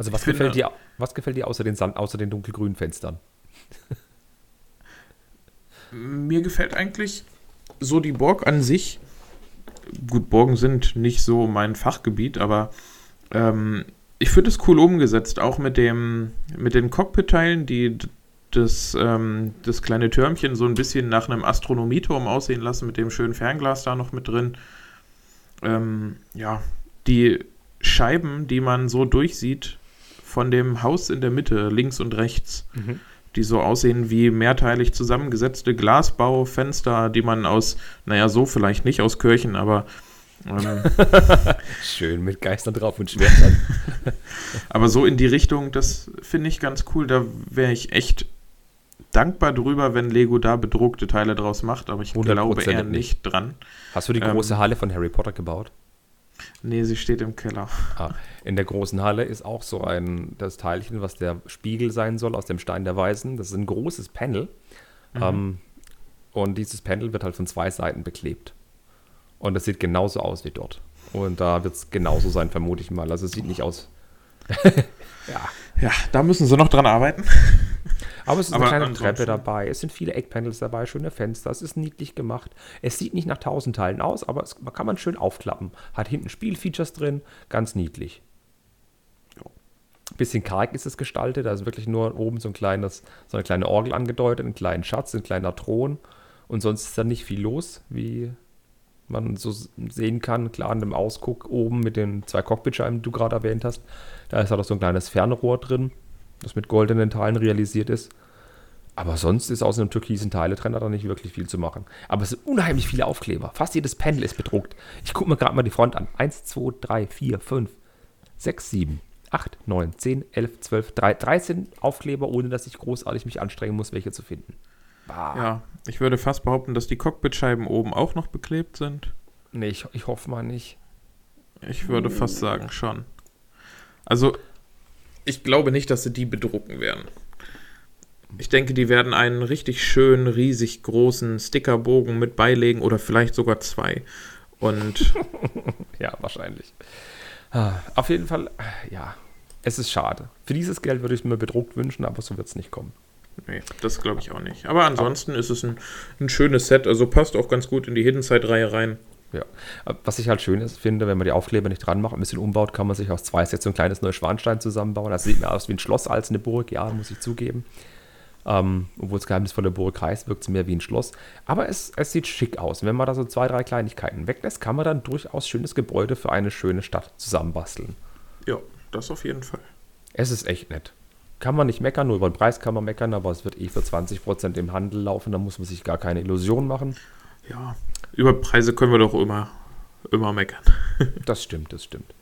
Also was gefällt, dir, was gefällt dir außer den, Sand, außer den dunkelgrünen Fenstern? Mir gefällt eigentlich so die Burg an sich. Gut, Burgen sind nicht so mein Fachgebiet, aber ähm, ich finde es cool umgesetzt, auch mit dem mit den Cockpit-Teilen, die das, ähm, das kleine Türmchen so ein bisschen nach einem Astronomieturm aussehen lassen, mit dem schönen Fernglas da noch mit drin. Ähm, ja, die Scheiben, die man so durchsieht, von dem Haus in der Mitte, links und rechts, mhm. die so aussehen wie mehrteilig zusammengesetzte Glasbaufenster, die man aus, naja, so vielleicht nicht aus Kirchen, aber ähm, [LAUGHS] Schön mit Geistern drauf und Schwertern. [LAUGHS] aber so in die Richtung, das finde ich ganz cool. Da wäre ich echt dankbar drüber, wenn Lego da bedruckte Teile draus macht, aber ich glaube eher nicht dran. Hast du die große ähm, Halle von Harry Potter gebaut? Nee, sie steht im Keller. Ah, in der großen Halle ist auch so ein, das Teilchen, was der Spiegel sein soll aus dem Stein der Weisen. Das ist ein großes Panel. Mhm. Ähm, und dieses Panel wird halt von zwei Seiten beklebt. Und das sieht genauso aus wie dort. Und da wird es genauso sein, vermute ich mal. Also es sieht nicht aus. [LAUGHS] ja. Ja, da müssen sie noch dran arbeiten. [LAUGHS] Aber es ist Aber eine kleine Treppe dabei, es sind viele Eckpanels dabei, schöne Fenster, es ist niedlich gemacht. Es sieht nicht nach tausend Teilen aus, aber es kann man schön aufklappen. Hat hinten Spielfeatures drin, ganz niedlich. Bisschen karg ist es gestaltet, also wirklich nur oben so, ein kleines, so eine kleine Orgel angedeutet, einen kleinen Schatz, ein kleiner Thron. Und sonst ist da nicht viel los, wie man so sehen kann. Klar, an dem Ausguck oben mit den zwei Cockpitscheiben, die du gerade erwähnt hast, da ist auch so ein kleines Fernrohr drin das mit goldenen Teilen realisiert ist. Aber sonst ist aus einem türkisen Teiletrenner da nicht wirklich viel zu machen. Aber es sind unheimlich viele Aufkleber. Fast jedes Panel ist bedruckt. Ich gucke mir gerade mal die Front an. 1, 2, 3, 4, 5, 6, 7, 8, 9, 10, 11, 12, 3, 13 Aufkleber, ohne dass ich großartig mich anstrengen muss, welche zu finden. Bah. Ja, ich würde fast behaupten, dass die Cockpitscheiben oben auch noch beklebt sind. Nee, ich, ich hoffe mal nicht. Ich würde fast sagen, schon. Also, ich glaube nicht, dass sie die bedrucken werden. Ich denke, die werden einen richtig schönen, riesig großen Stickerbogen mit beilegen oder vielleicht sogar zwei. Und. [LAUGHS] ja, wahrscheinlich. Ah, auf jeden Fall, ja, es ist schade. Für dieses Geld würde ich es mir bedruckt wünschen, aber so wird es nicht kommen. Nee, das glaube ich auch nicht. Aber ansonsten ist es ein, ein schönes Set, also passt auch ganz gut in die Hidden Side-Reihe rein. Ja. Was ich halt schön ist, finde, wenn man die Aufkleber nicht dran macht, ein bisschen umbaut, kann man sich aus zwei Sets so ein kleines Neuschwanstein zusammenbauen. Das sieht mir aus wie ein Schloss als eine Burg, ja, muss ich zugeben. Ähm, obwohl es geheimnisvolle Burg heißt, wirkt es mehr wie ein Schloss. Aber es, es sieht schick aus. Und wenn man da so zwei, drei Kleinigkeiten weglässt, kann man dann durchaus schönes Gebäude für eine schöne Stadt zusammenbasteln. Ja, das auf jeden Fall. Es ist echt nett. Kann man nicht meckern, nur über den Preis kann man meckern, aber es wird eh für 20% im Handel laufen, da muss man sich gar keine Illusion machen. Ja, über Preise können wir doch immer, immer meckern. [LAUGHS] das stimmt, das stimmt.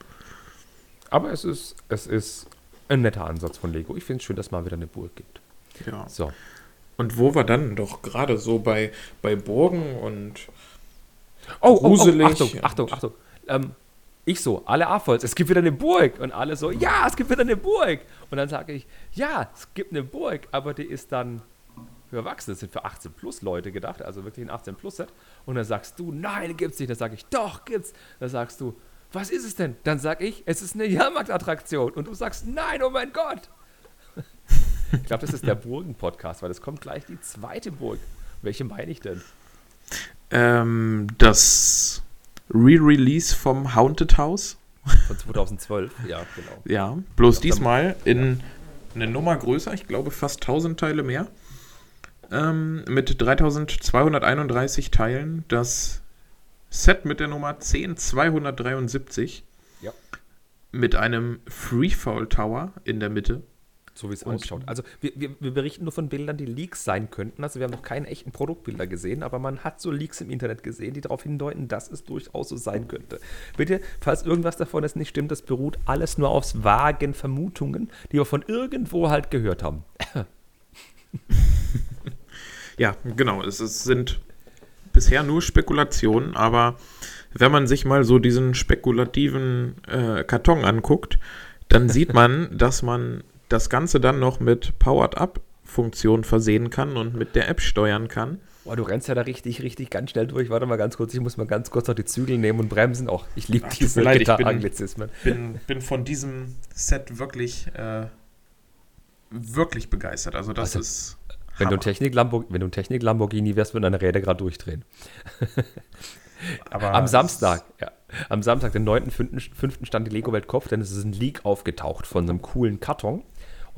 Aber es ist, es ist ein netter Ansatz von Lego. Ich finde es schön, dass es mal wieder eine Burg gibt. Ja. So. Und wo wir dann doch gerade so bei, bei Burgen und oh, gruselig. Oh, oh, Achtung, Achtung, Achtung. Ähm, ich so, alle Affolz, es gibt wieder eine Burg. Und alle so, ja, es gibt wieder eine Burg. Und dann sage ich, ja, es gibt eine Burg, aber die ist dann für Erwachsene, das sind für 18 plus Leute gedacht, also wirklich ein 18 plus Set. Und dann sagst du, nein, gibt's nicht. Dann sage ich, doch, gibt's. Dann sagst du, was ist es denn? Dann sag ich, es ist eine Jahrmarktattraktion. Und du sagst, nein, oh mein Gott. Ich glaube, das ist der Burgen-Podcast, weil es kommt gleich die zweite Burg. Welche meine ich denn? Ähm, das Re-Release vom Haunted House. Von 2012, ja, genau. Ja, bloß diesmal in eine Nummer größer, ich glaube fast 1000 Teile mehr. Ähm, mit 3231 Teilen. Das Set mit der Nummer 10273. Ja. Mit einem Freefall Tower in der Mitte. So wie es ausschaut. Also wir, wir, wir, berichten nur von Bildern, die Leaks sein könnten. Also wir haben noch keine echten Produktbilder gesehen, aber man hat so Leaks im Internet gesehen, die darauf hindeuten, dass es durchaus so sein könnte. Bitte, falls irgendwas davon jetzt nicht stimmt, das beruht alles nur auf vagen Vermutungen, die wir von irgendwo halt gehört haben. [LAUGHS] ja, genau. Es, es sind bisher nur Spekulationen, aber wenn man sich mal so diesen spekulativen äh, Karton anguckt, dann sieht man, [LAUGHS] dass man das Ganze dann noch mit Powered-Up-Funktion versehen kann und mit der App steuern kann. Boah, du rennst ja da richtig, richtig ganz schnell durch. Warte mal ganz kurz, ich muss mal ganz kurz noch die Zügel nehmen und bremsen. Auch ich liebe diese Gitarre-Anglizismen. Ich bin, bin, bin, von diesem Set wirklich, äh, wirklich begeistert. Also das also, ist. Wenn du, Technik wenn du ein Technik-Lamborghini wärst, würden deine Räder gerade durchdrehen. [LAUGHS] Aber am Samstag, ja, am Samstag, den 9.5. stand die Lego Welt Kopf, denn es ist ein Leak aufgetaucht von einem coolen Karton.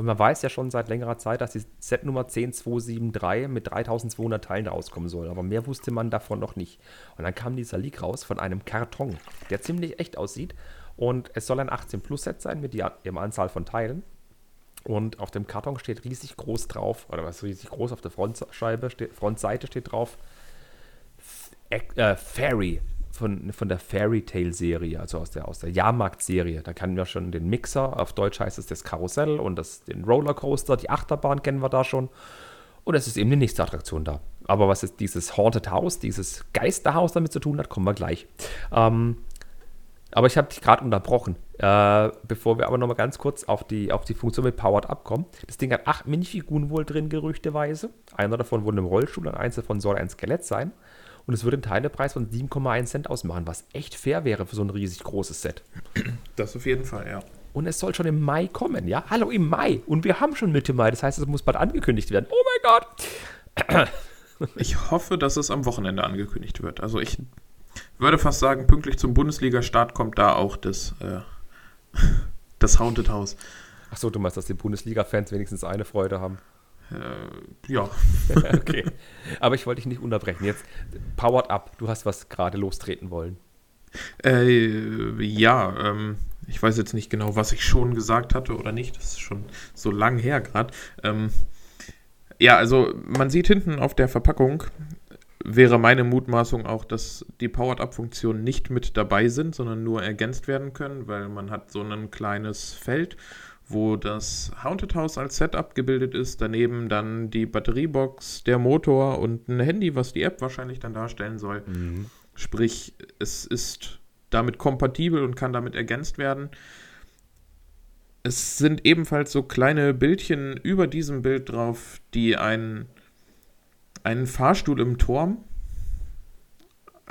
Und man weiß ja schon seit längerer Zeit, dass die Setnummer 10273 mit 3200 Teilen rauskommen soll. Aber mehr wusste man davon noch nicht. Und dann kam dieser Leak raus von einem Karton, der ziemlich echt aussieht. Und es soll ein 18-Plus-Set sein mit der Anzahl von Teilen. Und auf dem Karton steht riesig groß drauf, oder was riesig groß auf der Frontscheibe, steht, Frontseite steht drauf, äh, Fairy von, von der Fairy Tale Serie, also aus der, aus der Jahrmarkt-Serie. Da kennen wir schon den Mixer, auf Deutsch heißt es das Karussell und das, den Rollercoaster, die Achterbahn kennen wir da schon. Und es ist eben die nächste Attraktion da. Aber was ist dieses Haunted House, dieses Geisterhaus damit zu tun hat, kommen wir gleich. Ähm, aber ich habe dich gerade unterbrochen. Äh, bevor wir aber nochmal ganz kurz auf die, auf die Funktion mit Powered Up kommen. Das Ding hat acht Minifiguren wohl drin, gerüchteweise. Einer davon wohnt im Rollstuhl und eins davon soll ein Skelett sein. Und es würde einen Teilepreis von 7,1 Cent ausmachen, was echt fair wäre für so ein riesig großes Set. Das auf jeden Fall, ja. Und es soll schon im Mai kommen, ja? Hallo, im Mai. Und wir haben schon Mitte Mai. Das heißt, es muss bald angekündigt werden. Oh mein Gott. [CLEARS THROAT] Ich hoffe, dass es am Wochenende angekündigt wird. Also ich würde fast sagen, pünktlich zum Bundesliga-Start kommt da auch das, äh, [LAUGHS] das Haunted House. Achso, du meinst, dass die Bundesliga-Fans wenigstens eine Freude haben. Äh, ja. [LAUGHS] okay. Aber ich wollte dich nicht unterbrechen. Jetzt powered up. Du hast was gerade lostreten wollen. Äh, ja, ähm, ich weiß jetzt nicht genau, was ich schon gesagt hatte oder nicht. Das ist schon so lang her gerade. Ähm, Ja, also man sieht hinten auf der Verpackung, wäre meine Mutmaßung auch, dass die Powered-Up-Funktionen nicht mit dabei sind, sondern nur ergänzt werden können, weil man hat so ein kleines Feld, wo das Haunted House als Setup gebildet ist, daneben dann die Batteriebox, der Motor und ein Handy, was die App wahrscheinlich dann darstellen soll. Mhm. Sprich, es ist damit kompatibel und kann damit ergänzt werden. Es sind ebenfalls so kleine Bildchen über diesem Bild drauf, die einen, einen Fahrstuhl im Turm,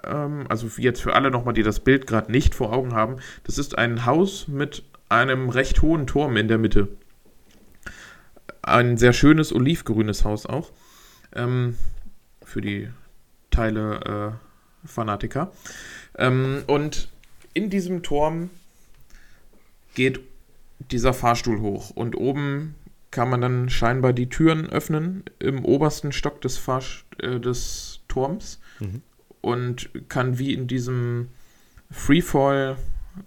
ähm, also jetzt für alle nochmal, die das Bild gerade nicht vor Augen haben, das ist ein Haus mit einem recht hohen Turm in der Mitte. Ein sehr schönes olivgrünes Haus auch. Ähm, für die Teile äh, Fanatiker. Ähm, und in diesem Turm geht dieser Fahrstuhl hoch und oben kann man dann scheinbar die Türen öffnen im obersten Stock des, Fahr äh, des Turms mhm. und kann wie in diesem Freefall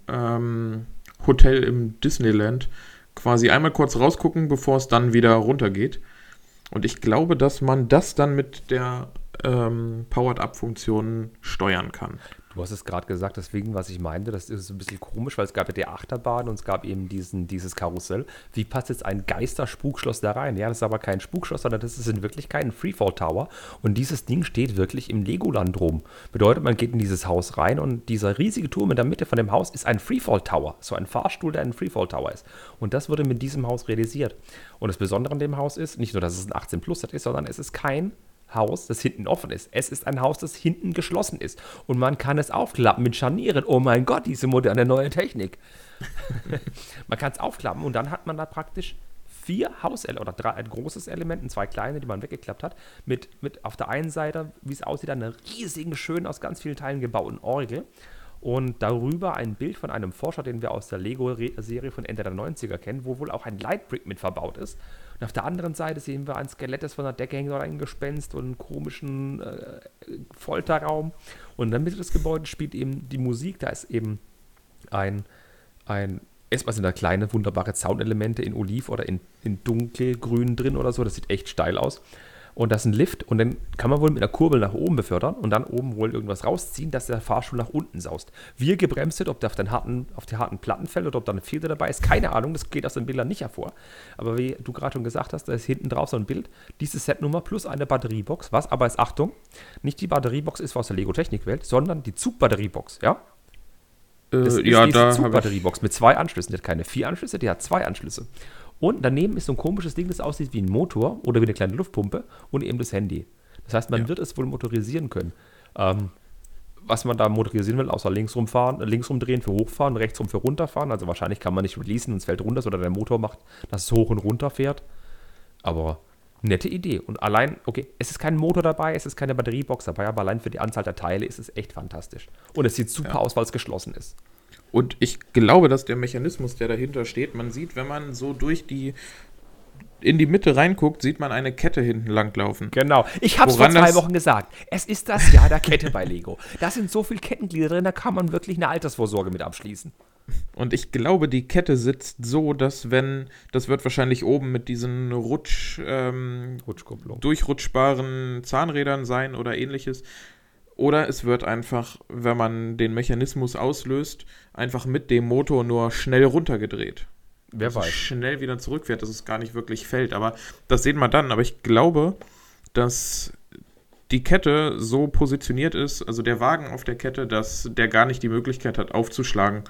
ähm, Hotel im Disneyland quasi einmal kurz rausgucken, bevor es dann wieder runtergeht. Und ich glaube, dass man das dann mit der ähm, Powered-Up-Funktion steuern kann. Du hast es gerade gesagt, deswegen, was ich meinte, das ist ein bisschen komisch, weil es gab ja die Achterbahn und es gab eben diesen, dieses Karussell. Wie passt jetzt ein Geister-Spukschloss da rein? Ja, das ist aber kein Spukschloss, sondern das ist in Wirklichkeit ein Freefall-Tower. Und dieses Ding steht wirklich im Legoland rum. Bedeutet, man geht in dieses Haus rein und dieser riesige Turm in der Mitte von dem Haus ist ein Freefall-Tower. So ein Fahrstuhl, der ein Freefall-Tower ist. Und das wurde mit diesem Haus realisiert. Und das Besondere an dem Haus ist, nicht nur, dass es ein 18-Plus-Set ist, sondern es ist kein Haus, das hinten offen ist. Es ist ein Haus, das hinten geschlossen ist. Und man kann es aufklappen mit Scharnieren. Oh mein Gott, diese moderne neue Technik. [LAUGHS] man kann es aufklappen und dann hat man da praktisch vier Hauselemente oder drei, ein großes Element und zwei kleine, die man weggeklappt hat, mit, mit auf der einen Seite, wie es aussieht, einer riesigen, schön aus ganz vielen Teilen gebauten Orgel und darüber ein Bild von einem Forscher, den wir aus der Lego-Serie von Ende der 90er kennen, wo wohl auch ein Lightbrick mit verbaut ist. Und auf der anderen Seite sehen wir ein Skelett, das von der Decke hängt oder ein Gespenst und einen komischen äh, Folterraum. Und in der Mitte des Gebäudes spielt eben die Musik. Da ist eben ein, ein erstmal sind da kleine, wunderbare Soundelemente in Oliv oder in, in dunkelgrün drin oder so. Das sieht echt steil aus und das ist ein Lift und dann kann man wohl mit einer Kurbel nach oben befördern und dann oben wohl irgendwas rausziehen, dass der Fahrstuhl nach unten saust. Wie er gebremst wird, ob der auf, den harten, auf die harten Platten fällt oder ob da eine Filter dabei ist, keine Ahnung, das geht aus den Bildern nicht hervor. Aber wie du gerade schon gesagt hast, da ist hinten drauf so ein Bild, diese Setnummer plus eine Batteriebox, was aber ist, Achtung, nicht die Batteriebox ist aus der Lego-Technik-Welt, sondern die Zugbatteriebox, ja? Das äh, ist ja, diese Zugbatteriebox mit zwei Anschlüssen. Die hat keine vier Anschlüsse, die hat zwei Anschlüsse. Und daneben ist so ein komisches Ding, das aussieht wie ein Motor oder wie eine kleine Luftpumpe und eben das Handy. Das heißt, man ja. wird es wohl motorisieren können. Ähm, was man da motorisieren will, außer links rumfahren, links rumdrehen für hochfahren, rechts rum für runterfahren. Also wahrscheinlich kann man nicht releasen und es fällt runter, sondern der Motor macht, dass es hoch und runter fährt. Aber nette Idee. Und allein, okay, es ist kein Motor dabei, es ist keine Batteriebox dabei, aber allein für die Anzahl der Teile ist es echt fantastisch. Und es sieht super ja. aus, weil es geschlossen ist. Und ich glaube, dass der Mechanismus, der dahinter steht, man sieht, wenn man so durch die in die Mitte reinguckt, sieht man eine Kette hinten langlaufen. Genau. Ich habe es vor zwei Wochen gesagt. Es ist das Jahr der Kette bei Lego. Da sind so viele Kettenglieder drin, da kann man wirklich eine Altersvorsorge mit abschließen. Und ich glaube, die Kette sitzt so, dass wenn, das wird wahrscheinlich oben mit diesen Rutsch, ähm, durchrutschbaren Zahnrädern sein oder ähnliches, oder es wird einfach, wenn man den Mechanismus auslöst, einfach mit dem Motor nur schnell runtergedreht. Wer also weiß. Schnell wieder zurückfährt, dass es gar nicht wirklich fällt. Aber das sehen wir dann. Aber ich glaube, dass die Kette so positioniert ist, also der Wagen auf der Kette, dass der gar nicht die Möglichkeit hat, aufzuschlagen,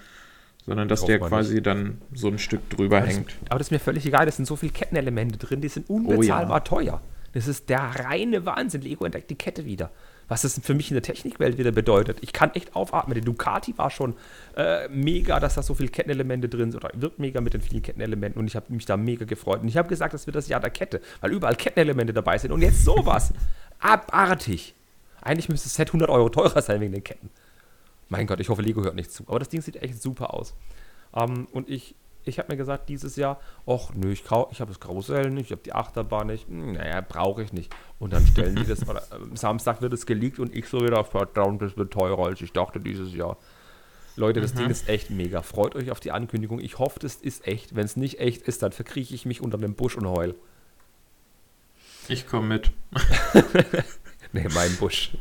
sondern dass der quasi nicht. dann so ein Stück drüber aber hängt. Das, aber das ist mir völlig egal, es sind so viele Kettenelemente drin, die sind unbezahlbar oh ja. teuer. Das ist der reine Wahnsinn. Lego entdeckt die Kette wieder was das für mich in der Technikwelt wieder bedeutet. Ich kann echt aufatmen. Der Ducati war schon äh, mega, dass da so viele Kettenelemente drin sind oder wird mega mit den vielen Kettenelementen und ich habe mich da mega gefreut. Und ich habe gesagt, das wird das Jahr der Kette, weil überall Kettenelemente dabei sind und jetzt sowas. [LAUGHS] Abartig. Eigentlich müsste das Set 100 Euro teurer sein wegen den Ketten. Mein Gott, ich hoffe, Lego hört nicht zu. Aber das Ding sieht echt super aus. Um, ähm, und ich ich habe mir gesagt, dieses Jahr, ach nö, ich, ich habe das Karussell nicht, ich habe die Achterbahn nicht, hm, naja, brauche ich nicht. Und dann stellen die das, oder, [LAUGHS] äh, Samstag wird es geleakt und ich so wieder, verdammt, das wird teurer, als ich dachte dieses Jahr. Leute, das mhm. Ding ist echt mega. Freut euch auf die Ankündigung. Ich hoffe, das ist echt. Wenn es nicht echt ist, dann verkrieche ich mich unter dem Busch und heul. Ich komme mit. [LAUGHS] nee, mein Busch.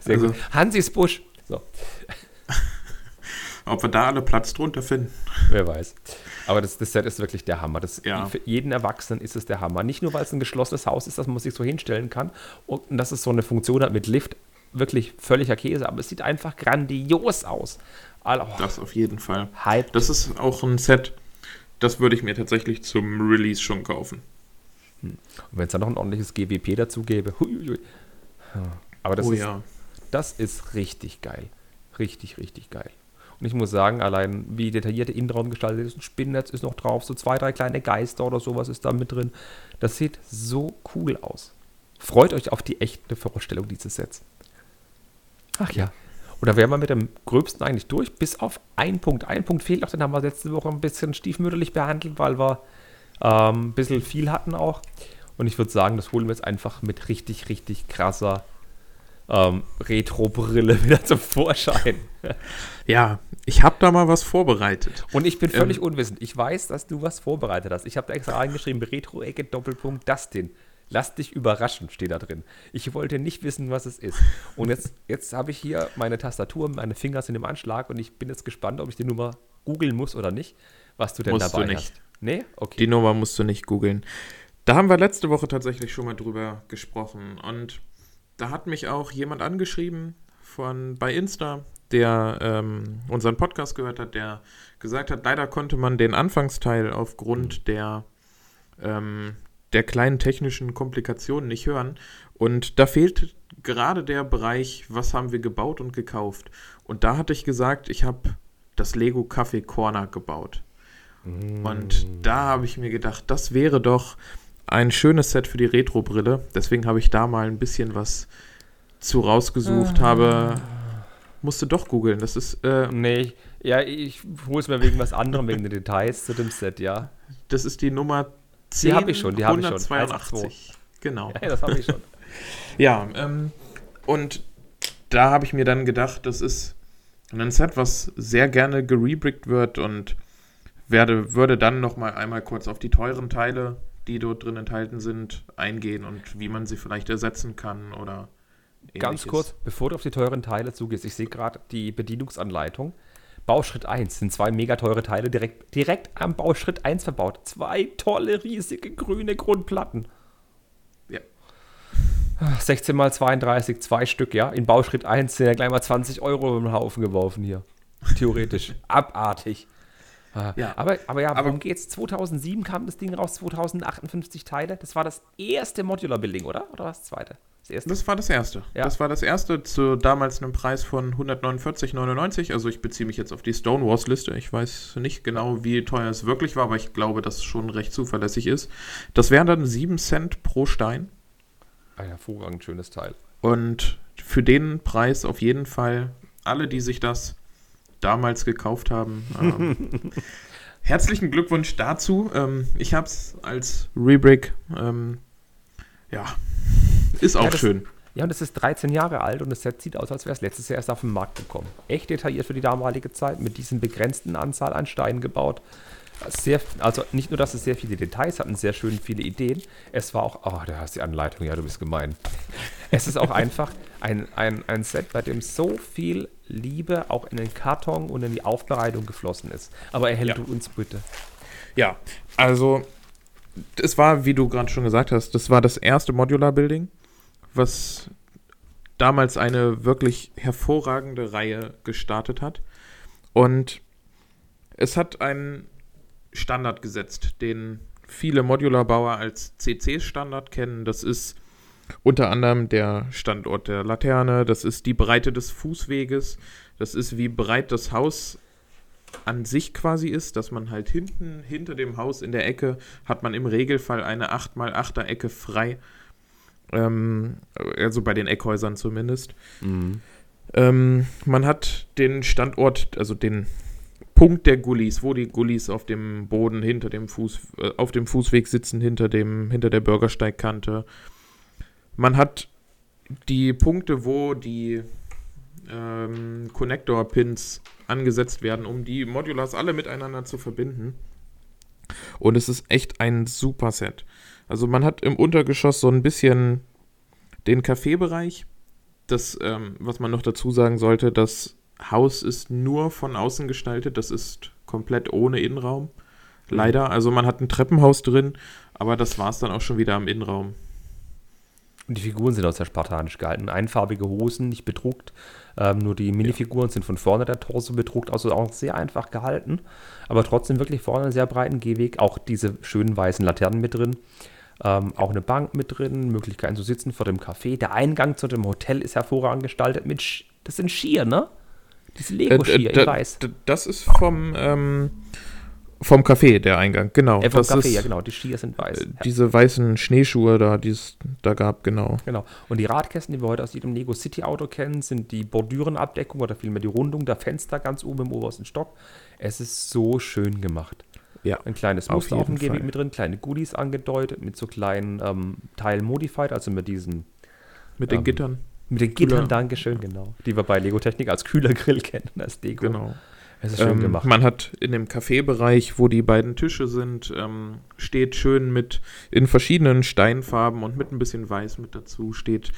Sehr also, gut. Hansis Busch. So. [LAUGHS] Ob wir da alle Platz drunter finden. Wer weiß. Aber das, das Set ist wirklich der Hammer. Das, ja. Für jeden Erwachsenen ist es der Hammer. Nicht nur, weil es ein geschlossenes Haus ist, dass man sich so hinstellen kann und dass es so eine Funktion hat mit Lift. Wirklich völliger Käse, aber es sieht einfach grandios aus. Oh, das auf jeden Fall. Hype. Das ist auch ein Set, das würde ich mir tatsächlich zum Release schon kaufen. Hm. Und wenn es dann noch ein ordentliches GWP dazu gäbe. Huiuiui. Aber das, oh, ist, ja. das ist richtig geil. Richtig, richtig geil. Und ich muss sagen, allein wie detailliert der Innenraum gestaltet ist, ein Spinnnetz ist noch drauf, so zwei, drei kleine Geister oder sowas ist da mit drin. Das sieht so cool aus. Freut euch auf die echte Vorstellung dieses Sets. Ach ja. Oder wären wir mit dem Gröbsten eigentlich durch? Bis auf einen Punkt. Ein Punkt fehlt noch, den haben wir letzte Woche ein bisschen stiefmütterlich behandelt, weil wir ähm, ein bisschen viel hatten auch. Und ich würde sagen, das holen wir jetzt einfach mit richtig, richtig krasser ähm, Retro-Brille [LAUGHS] wieder zum Vorschein. Ja, ich habe da mal was vorbereitet. Und ich bin völlig ähm, unwissend. Ich weiß, dass du was vorbereitet hast. Ich habe da extra eingeschrieben, Retro-Ecke, Doppelpunkt, Dustin. Lass dich überraschen, steht da drin. Ich wollte nicht wissen, was es ist. Und jetzt, jetzt habe ich hier meine Tastatur, meine Finger sind im Anschlag und ich bin jetzt gespannt, ob ich die Nummer googeln muss oder nicht, was du denn musst dabei du nicht. hast. Nee? Okay. Die Nummer musst du nicht googeln. Da haben wir letzte Woche tatsächlich schon mal drüber gesprochen und da hat mich auch jemand angeschrieben von bei Insta, der ähm, unseren Podcast gehört hat, der gesagt hat, leider konnte man den Anfangsteil aufgrund der, ähm, der kleinen technischen Komplikationen nicht hören. Und da fehlt gerade der Bereich, was haben wir gebaut und gekauft. Und da hatte ich gesagt, ich habe das Lego Café Corner gebaut. Mm. Und da habe ich mir gedacht, das wäre doch ein schönes Set für die Retro-Brille. Deswegen habe ich da mal ein bisschen was zu rausgesucht, ah. habe. Musste doch googeln. Das ist. Äh, nee, ja, ich hole es mir wegen was anderem, wegen den Details zu dem Set, ja. Das ist die Nummer 10. Die habe ich schon, die habe ich schon. 182. Genau. Ja, das habe ich schon. [LAUGHS] ja, ähm, und da habe ich mir dann gedacht, das ist ein Set, was sehr gerne gerebrickt wird und werde, würde dann noch mal einmal kurz auf die teuren Teile die dort drin enthalten sind, eingehen und wie man sie vielleicht ersetzen kann oder ähnliches. Ganz kurz, bevor du auf die teuren Teile zugehst, ich sehe gerade die Bedienungsanleitung. Bauschritt 1 sind zwei mega teure Teile direkt, direkt am Bauschritt 1 verbaut. Zwei tolle, riesige grüne Grundplatten. Ja. 16 mal 32, zwei Stück, ja. In Bauschritt 1 sind ja gleich mal 20 Euro im Haufen geworfen hier. Theoretisch. [LAUGHS] Abartig. Ah, ja. Aber, aber ja, worum aber, geht's? 2007 kam das Ding raus, 2058 Teile. Das war das erste Modular Building, oder? Oder was das zweite? Das, erste? das war das erste. Ja. Das war das erste zu damals einem Preis von 149,99. Also ich beziehe mich jetzt auf die Stonewalls-Liste. Ich weiß nicht genau, wie teuer es wirklich war, aber ich glaube, dass es schon recht zuverlässig ist. Das wären dann 7 Cent pro Stein. Ein hervorragend schönes Teil. Und für den Preis auf jeden Fall alle, die sich das damals gekauft haben. Ähm, [LAUGHS] herzlichen Glückwunsch dazu. Ähm, ich habe es als Rebrick. Ähm, ja, ist auch ja, das, schön. Ja, und es ist 13 Jahre alt und das Set sieht aus, als wäre es letztes Jahr erst auf den Markt gekommen. Echt detailliert für die damalige Zeit, mit diesen begrenzten Anzahl an Steinen gebaut sehr, also nicht nur, dass es sehr viele Details hatten, sehr schön viele Ideen. Es war auch, oh, da hast du die Anleitung, ja, du bist gemein. Es ist auch einfach ein, ein, ein Set, bei dem so viel Liebe auch in den Karton und in die Aufbereitung geflossen ist. Aber erhält ja. du uns bitte. Ja, also es war, wie du gerade schon gesagt hast, das war das erste Modular Building, was damals eine wirklich hervorragende Reihe gestartet hat. Und es hat einen Standard gesetzt, den viele Modularbauer als CC-Standard kennen. Das ist unter anderem der Standort der Laterne, das ist die Breite des Fußweges, das ist wie breit das Haus an sich quasi ist, dass man halt hinten, hinter dem Haus in der Ecke, hat man im Regelfall eine 8x8er Ecke frei. Ähm, also bei den Eckhäusern zumindest. Mhm. Ähm, man hat den Standort, also den Punkt der Gullis, wo die Gullis auf dem Boden hinter dem Fuß, äh, auf dem Fußweg sitzen, hinter dem, hinter der Bürgersteigkante. Man hat die Punkte, wo die ähm, Connector-Pins angesetzt werden, um die Modulars alle miteinander zu verbinden. Und es ist echt ein super Set. Also man hat im Untergeschoss so ein bisschen den Kaffeebereich. Das, ähm, was man noch dazu sagen sollte, das Haus ist nur von außen gestaltet. Das ist komplett ohne Innenraum. Leider. Also man hat ein Treppenhaus drin, aber das war es dann auch schon wieder am Innenraum. Und die Figuren sind auch sehr spartanisch gehalten. Einfarbige Hosen, nicht bedruckt. Ähm, nur die Minifiguren ja. sind von vorne der Torso bedruckt, also auch sehr einfach gehalten. Aber trotzdem wirklich vorne einen sehr breiten Gehweg. Auch diese schönen weißen Laternen mit drin. Ähm, auch eine Bank mit drin, Möglichkeiten zu sitzen vor dem Café. Der Eingang zu dem Hotel ist hervorragend gestaltet mit, Sch das sind Skier, ne? Diese Lego-Skier, äh, ich weiß. Das ist vom, ähm, vom Café, der Eingang, genau. Äh, vom das Café, ist, ja genau, die Skier sind weiß. Äh, diese weißen Schneeschuhe da, die es da gab, genau. Genau. Und die Radkästen, die wir heute aus jedem Lego City Auto kennen, sind die Bordürenabdeckung oder vielmehr die Rundung der Fenster ganz oben im obersten Stock. Es ist so schön gemacht. Ja. Ein kleines Muster auf dem Gehweg mit drin, kleine Goodies angedeutet, mit so kleinen ähm, Teilen modified, also mit diesen. Mit den ähm, Gittern. Mit den Gittern, Kühler. Dankeschön, genau. Die wir bei Lego Technik als Kühlergrill [LAUGHS] kennen, als Deko. Genau. Es ist schön ähm, gemacht. Man hat in dem Kaffeebereich, wo die beiden Tische sind, ähm, steht schön mit in verschiedenen Steinfarben und mit ein bisschen Weiß mit dazu, steht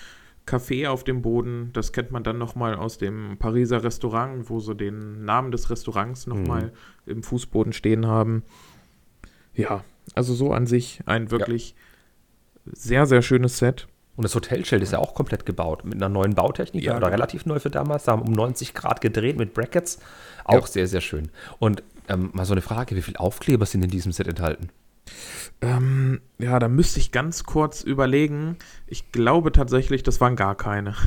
Kaffee auf dem Boden. Das kennt man dann nochmal aus dem Pariser Restaurant, wo sie den Namen des Restaurants nochmal mhm. im Fußboden stehen haben. Ja, also so an sich ein wirklich ja. sehr, sehr schönes Set. Und das Hotelschild ist ja auch komplett gebaut mit einer neuen Bautechnik ja, oder relativ neu für damals. Da haben um 90 Grad gedreht mit Brackets. Auch ja. sehr, sehr schön. Und ähm, mal so eine Frage: Wie viele Aufkleber sind in diesem Set enthalten? Ähm, ja, da müsste ich ganz kurz überlegen. Ich glaube tatsächlich, das waren gar keine. [LAUGHS]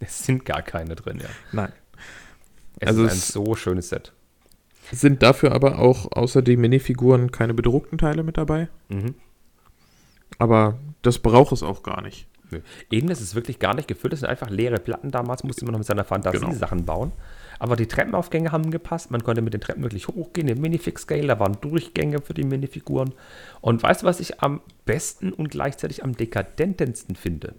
Es sind gar keine drin, ja. Nein. Es also ist ein so schönes Set. Sind dafür aber auch außer die Minifiguren keine bedruckten Teile mit dabei? Mhm. Aber das braucht es auch gar nicht. Nö. Eben, das ist wirklich gar nicht gefüllt. Das sind einfach leere Platten. Damals musste man noch mit seiner Fantasie genau. Sachen bauen. Aber die Treppenaufgänge haben gepasst. Man konnte mit den Treppen wirklich hochgehen. Im Minifix-Scale, da waren Durchgänge für die Minifiguren. Und weißt du, was ich am besten und gleichzeitig am dekadentesten finde?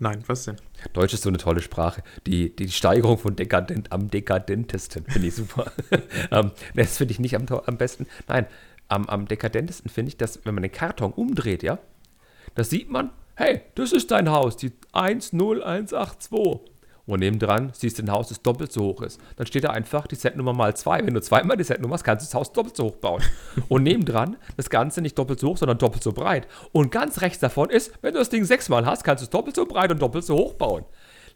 Nein, was denn? Deutsch ist so eine tolle Sprache. Die, die Steigerung von dekadent am dekadentesten finde ich super. [LAUGHS] ähm, das finde ich nicht am, am besten. Nein, am, am dekadentesten finde ich, dass, wenn man den Karton umdreht, ja, da sieht man, hey, das ist dein Haus, die 10182. Und nebendran siehst du ein Haus, das doppelt so hoch ist. Dann steht da einfach die Setnummer mal zwei. Wenn du zweimal die Setnummer hast, kannst du das Haus doppelt so hoch bauen. [LAUGHS] Und nebendran das Ganze nicht doppelt so hoch, sondern doppelt so breit. Und ganz rechts davon ist, wenn du das Ding sechsmal hast, kannst du es doppelt so breit und doppelt so hoch bauen.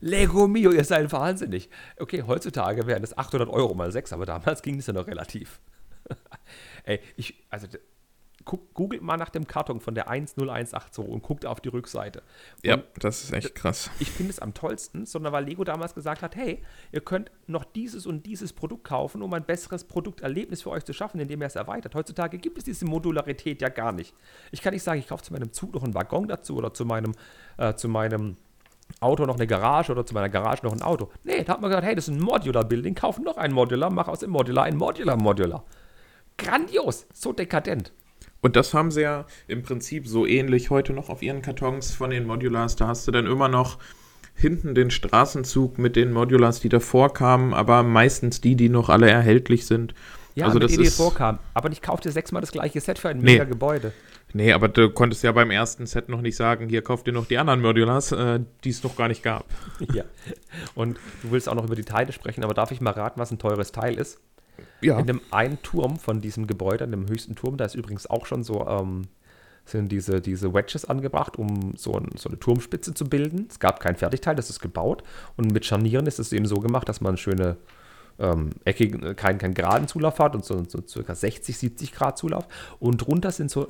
Lego Mio, ihr seid wahnsinnig. Okay, heutzutage wären das 800 Euro mal sechs, aber damals ging es ja noch relativ. [LAUGHS] Ey, ich, also guck, googelt mal nach dem Karton von der 10182 und guckt auf die Rückseite. Und ja, das ist echt krass. Ich finde es am tollsten, sondern weil Lego damals gesagt hat, hey, ihr könnt noch dieses und dieses Produkt kaufen, um ein besseres Produkterlebnis für euch zu schaffen, indem ihr es erweitert. Heutzutage gibt es diese Modularität ja gar nicht. Ich kann nicht sagen, ich kaufe zu meinem Zug noch einen Waggon dazu oder zu meinem, äh, zu meinem Auto noch eine Garage oder zu meiner Garage noch ein Auto. Nee, da hat man gesagt, hey, das ist ein Modular-Building, kauf noch ein Modular, mach aus dem Modular ein Modular-Modular. Grandios, so dekadent. Und das haben sie ja im Prinzip so ähnlich heute noch auf ihren Kartons von den Modulars. Da hast du dann immer noch hinten den Straßenzug mit den Modulars, die davor kamen, aber meistens die, die noch alle erhältlich sind. Ja, also das die, die vorkamen. Aber ich kaufte sechsmal das gleiche Set für ein nee. mega Gebäude. Nee, aber du konntest ja beim ersten Set noch nicht sagen, hier kauft ihr noch die anderen Modulars, äh, die es noch gar nicht gab. [LAUGHS] Ja. Und du willst auch noch über die Teile sprechen, aber darf ich mal raten, was ein teures Teil ist? Ja. In dem einen Turm von diesem Gebäude, in dem höchsten Turm, da ist übrigens auch schon so, ähm, sind diese, diese Wedges angebracht, um so, ein, so, eine Turmspitze zu bilden. Es gab kein Fertigteil, das ist gebaut. Und mit Scharnieren ist es eben so gemacht, dass man schöne ähm, eckig, keinen kein geraden Zulauf hat und so, so circa 60, 70 Grad Zulauf. Und drunter sind so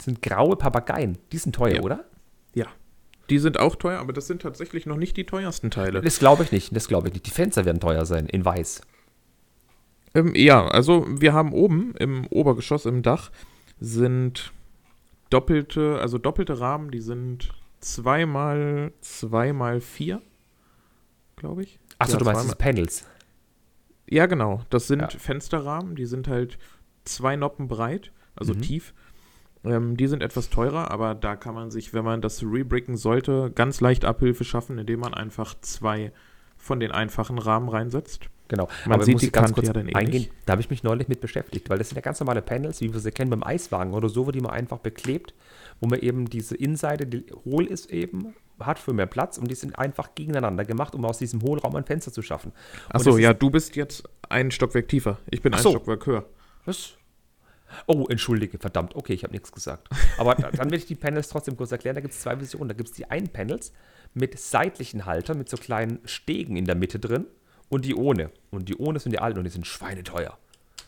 sind graue Papageien. Die sind teuer, ja. oder? Ja. Die sind auch teuer, aber das sind tatsächlich noch nicht die teuersten Teile. Das glaube ich nicht. Das glaube ich nicht. Die Fenster werden teuer sein, in weiß. Ähm, ja, also wir haben oben im Obergeschoss im Dach sind doppelte, also doppelte Rahmen, die sind zweimal zweimal vier, glaube ich. Achso, ja, du meinst Panels. Ja, genau. Das sind ja. Fensterrahmen, die sind halt zwei Noppen breit, also mhm. tief. Ähm, die sind etwas teurer, aber da kann man sich, wenn man das rebricken sollte, ganz leicht Abhilfe schaffen, indem man einfach zwei von den einfachen Rahmen reinsetzt. Genau. Man Aber sieht muss die ich ganz Kante kurz ja dann eh eingehen. Da habe ich mich neulich mit beschäftigt, weil das sind ja ganz normale Panels, wie wir sie kennen beim Eiswagen oder so, wo die man einfach beklebt, wo man eben diese Innenseite, die hohl ist eben, hat für mehr Platz und die sind einfach gegeneinander gemacht, um aus diesem Hohlraum ein Fenster zu schaffen. Achso, ja, du bist jetzt ein Stockwerk tiefer. Ich bin Ach ein so. Stockwerk höher. Was? Oh, entschuldige, verdammt. Okay, ich habe nichts gesagt. Aber da- dann will ich die Panels trotzdem kurz erklären. Da gibt es zwei Versionen. Da gibt es die einen Panels mit seitlichen Haltern, mit so kleinen Stegen in der Mitte drin und die ohne. Und die ohne sind die alten und die sind schweineteuer.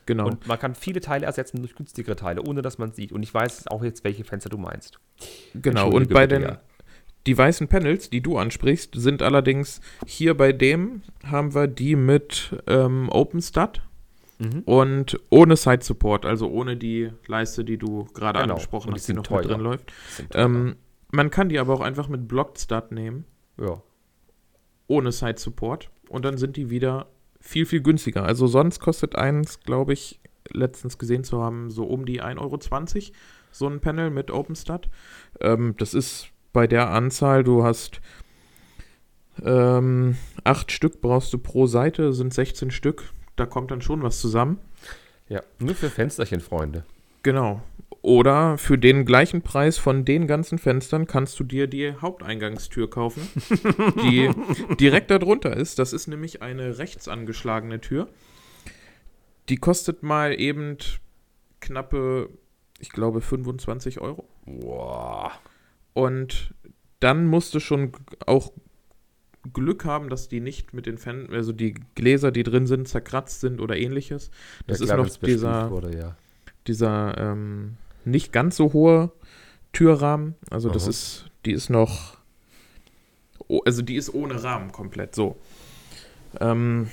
Genau. Und man kann viele Teile ersetzen durch günstigere Teile, ohne dass man sieht. Und ich weiß auch jetzt, welche Fenster du meinst. genau. Und bei bitte, den, ja. die weißen Panels, die du ansprichst, sind allerdings hier bei dem haben wir die mit ähm, OpenStat Mhm. und ohne Side Support, also ohne die Leiste, die du gerade Genau. angesprochen hast, die noch teuer. mit drin läuft. Ähm, man kann die aber auch einfach mit Blocked Stat nehmen, ja. ohne Side Support. Und dann sind die wieder viel, viel günstiger. Also sonst kostet eins, glaube ich, letztens gesehen zu haben, so um die 1,20 Euro so ein Panel mit OpenStat. Ähm, das ist bei der Anzahl, du hast ähm, acht Stück brauchst du pro Seite, sind 16 Stück. Da kommt dann schon was zusammen. ja. Nur für Fensterchen, Freunde. Genau. Oder für den gleichen Preis von den ganzen Fenstern kannst du dir die Haupteingangstür kaufen, die [LAUGHS] direkt darunter ist. Das ist nämlich eine rechts angeschlagene Tür. Die kostet mal eben knappe, ich glaube, 25 Euro. Boah. Und dann musst du schon auch Glück haben, dass die nicht mit den Fen also die Gläser, die drin sind, zerkratzt sind oder ähnliches. Das Ja, ist klar, noch wenn's bestuft dieser, Wurde, ja. dieser ähm, nicht ganz so hohe Türrahmen. Also das Aha. ist, die ist noch, oh, also die ist ohne Rahmen komplett so. Ähm,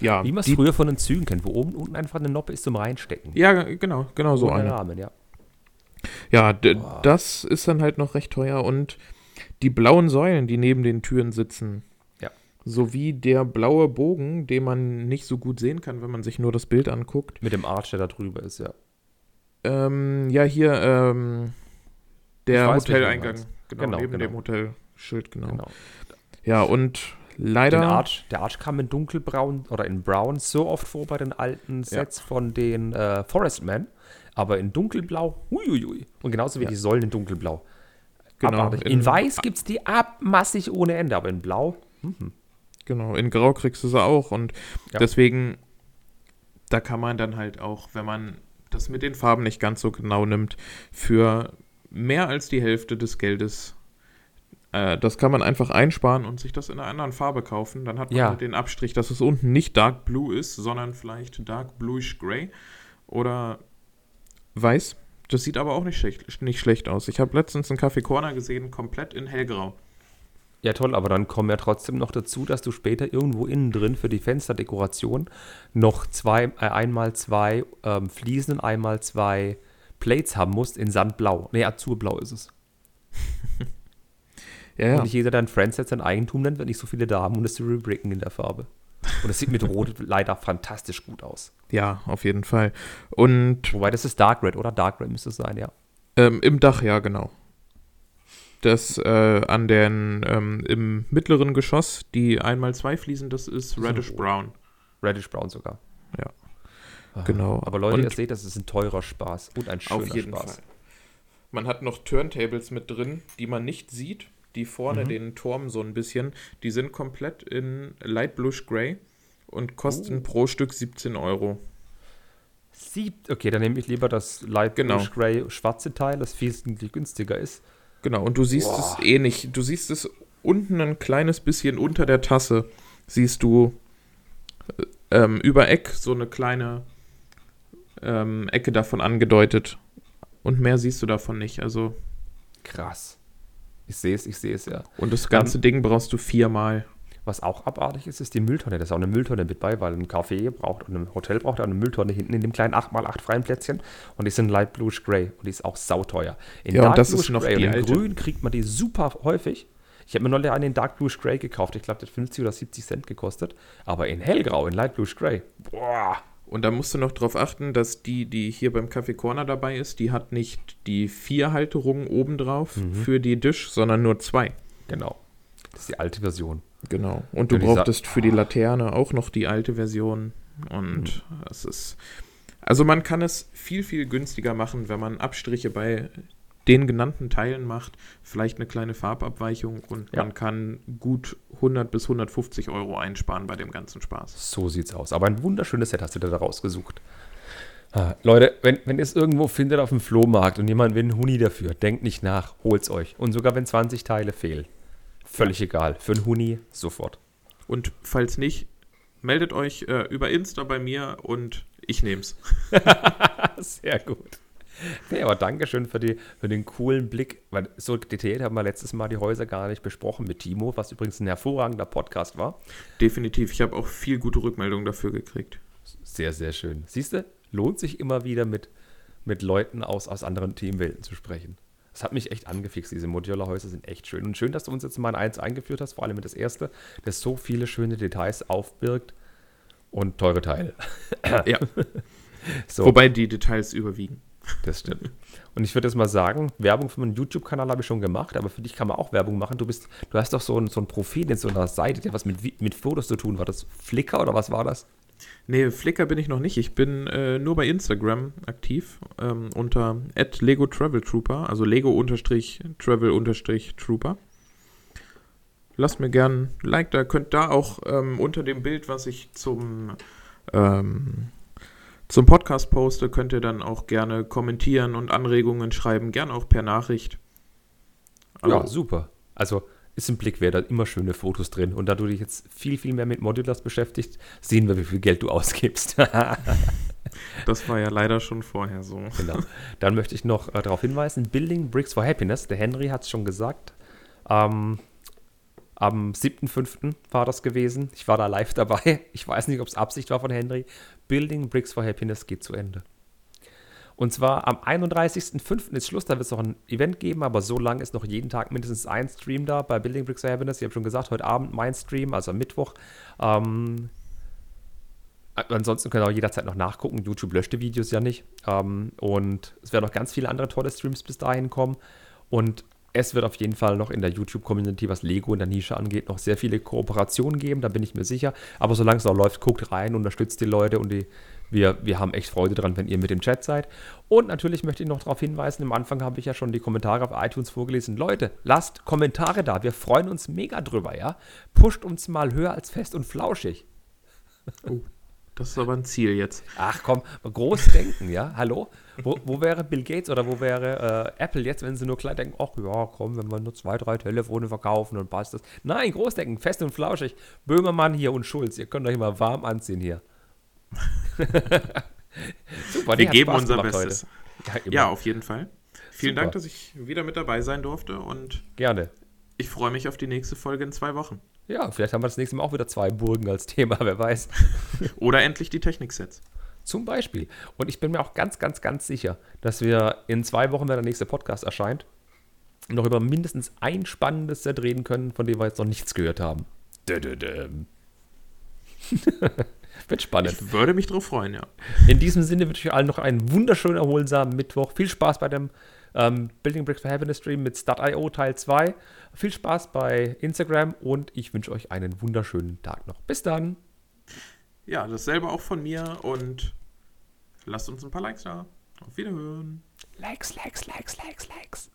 ja, Wie man es früher von den Zügen kennt, wo oben unten einfach eine Noppe ist zum Reinstecken. ja, genau, genau so Ohne eine. Rahmen, ja. Ja, Boah. das ist dann halt noch recht teuer und die blauen Säulen, die neben den Türen sitzen, Ja. sowie der blaue Bogen, den man nicht so gut sehen kann, wenn man sich nur das Bild anguckt. Mit dem Arch, der da drüber ist, ja. Ähm, ja, hier ähm, der weiß, Hoteleingang, genau, Genau, neben genau. dem Hotelschild, genau. Genau. Ja, und leider, Arch, der Arch kam in dunkelbraun oder in brown so oft vor bei den alten Sets von den äh, Forestman, aber in dunkelblau, huiuiui. Und genauso wie Ja. die Säulen in dunkelblau. Genau, Abartig. In, in- weiß gibt es die abmassig ohne Ende, aber in blau, genau, in Grau kriegst du sie auch und Ja. deswegen, da kann man dann halt auch, wenn man das mit den Farben nicht ganz so genau nimmt, für mehr als die Hälfte des Geldes, äh, das kann man einfach einsparen und sich das in einer anderen Farbe kaufen. Dann hat man Ja. halt den Abstrich, dass es unten nicht Dark Blue ist, sondern vielleicht Dark Bluish Gray oder Weiß. Das sieht aber auch nicht schlecht, nicht schlecht aus. Ich habe letztens einen Kaffee Corner gesehen, komplett in hellgrau. Ja, toll, aber dann kommen ja trotzdem noch dazu, dass du später irgendwo innen drin für die Fensterdekoration noch zwei, äh, einmal zwei ähm, Fliesen und einmal zwei Plates haben musst in Sandblau. Nee, Azurblau ist es. [LAUGHS] Ja, Und nicht jeder, der ein Friendset sein Eigentum nennt, wird nicht so viele da haben und es zu rebricken in der Farbe. Und es sieht mit Rot [LAUGHS] leider fantastisch gut aus. Ja, auf jeden Fall. Und Wobei das ist Dark Red, oder? Dark Red müsste es sein, ja. ähm, im Dach, ja, genau. Das äh, an den, ähm, im mittleren Geschoss, die einmal zwei Fliesen, das ist Reddish. Brown. Reddish Brown sogar. Ja. Ah, Genau. Aber Leute, Und- ihr seht, das ist ein teurer Spaß und ein schöner Auf jeden Spaß. Fall. Man hat noch Turntables mit drin, die man nicht sieht, die vorne Mhm. den Turm so ein bisschen, die sind komplett in Light Bluish Gray und kosten Oh. pro Stück 17 Euro. Siebt, okay, dann nehme ich lieber das Light Genau. Bluish Gray schwarze Teil, das viel günstiger ist. Genau, und du siehst Boah. es eh nicht. Du siehst es unten ein kleines bisschen unter der Tasse. Siehst du äh, ähm, über Eck so eine kleine ähm, Ecke davon angedeutet. Und mehr siehst du davon nicht. Also, Krass. Ich sehe es, ich sehe es, ja. und das ganze Ding brauchst du viermal. Was auch abartig ist, ist die Mülltonne. Da ist auch eine Mülltonne mit bei, weil ein Café braucht und ein Hotel braucht auch eine Mülltonne hinten in dem kleinen 8x8 freien Plätzchen. Und die sind Light Bluish Gray und die ist auch sauteuer. In Ja, und das ist noch Gray die und in. Grün kriegt man die super häufig. Ich habe mir neulich einen in Dark Bluish Gray gekauft. Ich glaube, der hat 50 oder 70 Cent gekostet. Aber in Hellgrau, in Light Bluish Gray. Boah. Und da musst du noch drauf achten, dass die, die hier beim Café Corner dabei ist, die hat nicht die vier Halterungen obendrauf Mhm. für die Dish, sondern nur zwei. Genau. Das ist die alte Version. Genau. Und du brauchtest für die Laterne auch noch die alte Version. Und es ist. Also man kann es viel, viel günstiger machen, wenn man Abstriche bei den genannten Teilen macht, vielleicht eine kleine Farbabweichung und Ja. man kann gut 100 bis 150 Euro einsparen bei dem ganzen Spaß. So sieht's aus. Aber ein wunderschönes Set hast du da rausgesucht. Ah, Leute, wenn, wenn ihr es irgendwo findet auf dem Flohmarkt und jemand will einen Huni dafür, denkt nicht nach, holt's euch. Und sogar wenn 20 Teile fehlen. Völlig egal. Für einen Huni sofort. Und falls nicht, meldet euch äh, über Insta bei mir und ich nehm's. [LAUGHS] Sehr gut. Nee, aber Dankeschön für, die, für den coolen Blick, weil so detailliert haben wir letztes Mal die Häuser gar nicht besprochen mit Timo, was übrigens ein hervorragender Podcast war. Definitiv. Ich habe auch viel gute Rückmeldungen dafür gekriegt. Sehr, sehr schön. Siehst du, lohnt sich immer wieder mit, mit Leuten aus, aus anderen Teamwelten zu sprechen. Das hat mich echt angefixt. Diese Modularhäuser sind echt schön. Und schön, dass du uns jetzt mal in eins eingeführt hast, vor allem mit das erste, das so viele schöne Details aufbirgt und teure Teile. Ja. [LAUGHS] So. Wobei die Details überwiegen. Das stimmt. Und ich würde jetzt mal sagen, Werbung für meinen YouTube-Kanal habe ich schon gemacht, aber für dich kann man auch Werbung machen. Du bist, du hast doch so ein, so ein Profil in so einer Seite, der was mit, mit Fotos zu tun. War das Flickr oder was war das? Nee, Flickr bin ich noch nicht. Ich bin äh, nur bei Instagram aktiv ähm, unter Lego Travel Trooper, also Lego-Travel-Trooper. Lasst mir gern ein Like da. Könnt da auch ähm, unter dem Bild, was ich zum, ähm, zum Podcast poste, könnt ihr dann auch gerne kommentieren und Anregungen schreiben. Gern auch per Nachricht. Ja, Also, super. Also ist ein Blick wert, da immer schöne Fotos drin. Und da du dich jetzt viel, viel mehr mit Modulars beschäftigst, sehen wir, wie viel Geld du [LAUGHS] ausgibst. [LAUGHS] das war ja leider schon vorher so. genau. Dann möchte ich noch äh, darauf hinweisen, Building Bricks for Happiness, der Henry hat es schon gesagt, ähm, am 7.5. war das gewesen. Ich war da live dabei. Ich weiß nicht, ob es Absicht war von Henry. Building Bricks for Happiness geht zu Ende. Und zwar am 31.05. ist Schluss, da wird es noch ein Event geben, aber so lange ist noch jeden Tag mindestens ein Stream da bei Building Bricks for Happiness. Ich habe schon gesagt, heute Abend mein Stream, also am Mittwoch. Ähm, ansonsten könnt ihr auch jederzeit noch nachgucken. YouTube löscht die Videos ja nicht. Ähm, und es werden noch ganz viele andere tolle Streams bis dahin kommen. Und es wird auf jeden Fall noch in der YouTube-Community, was Lego in der Nische angeht, noch sehr viele Kooperationen geben, da bin ich mir sicher. Aber solange es noch läuft, guckt rein, unterstützt die Leute und die, wir, wir haben echt Freude dran, wenn ihr mit dem Chat seid. Und natürlich möchte ich noch darauf hinweisen, am Anfang habe ich ja schon die Kommentare auf iTunes vorgelesen. Leute, lasst Kommentare da, wir freuen uns mega drüber, ja? Pusht uns mal höher als fest und flauschig. [LAUGHS] Oh, das ist aber ein Ziel jetzt. Ach komm, groß denken, ja? Hallo? Wo, wo wäre Bill Gates oder wo wäre äh, Apple jetzt, wenn sie nur klein denken, ach ja, komm, wenn wir nur zwei, drei Telefone verkaufen und passt das. Nein, groß denken, fest und flauschig. Böhmermann hier und Schulz, ihr könnt euch mal warm anziehen hier. [LAUGHS] Super, Wir geben Spaß unser Bestes. Ja. Ja, auf jeden Fall. Vielen Super. Dank, dass ich wieder mit dabei sein durfte und Gerne. ich freue mich auf die nächste Folge in zwei Wochen. Ja, vielleicht haben wir das nächste Mal auch wieder zwei Burgen als Thema, [LAUGHS] wer weiß. [LAUGHS] Oder endlich die Techniksets. Zum Beispiel. Und ich bin mir auch ganz, ganz, ganz sicher, dass wir in zwei Wochen, wenn der nächste Podcast erscheint, noch über mindestens ein spannendes Set reden können, von dem wir jetzt noch nichts gehört haben. Dödödöm. Wird spannend. Ich würde mich drauf freuen, ja. In diesem Sinne wünsche ich euch allen noch einen wunderschönen, erholsamen Mittwoch. Viel Spaß bei dem ähm, Building Bricks for Happiness Stream mit Stat.io Teil 2. Viel Spaß bei Instagram und ich wünsche euch einen wunderschönen Tag noch. Bis dann. Ja, dasselbe auch von mir und lasst uns ein paar Likes da. Auf Wiederhören. Likes, Likes, Likes, Likes, Likes.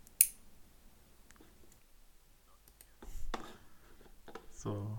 So.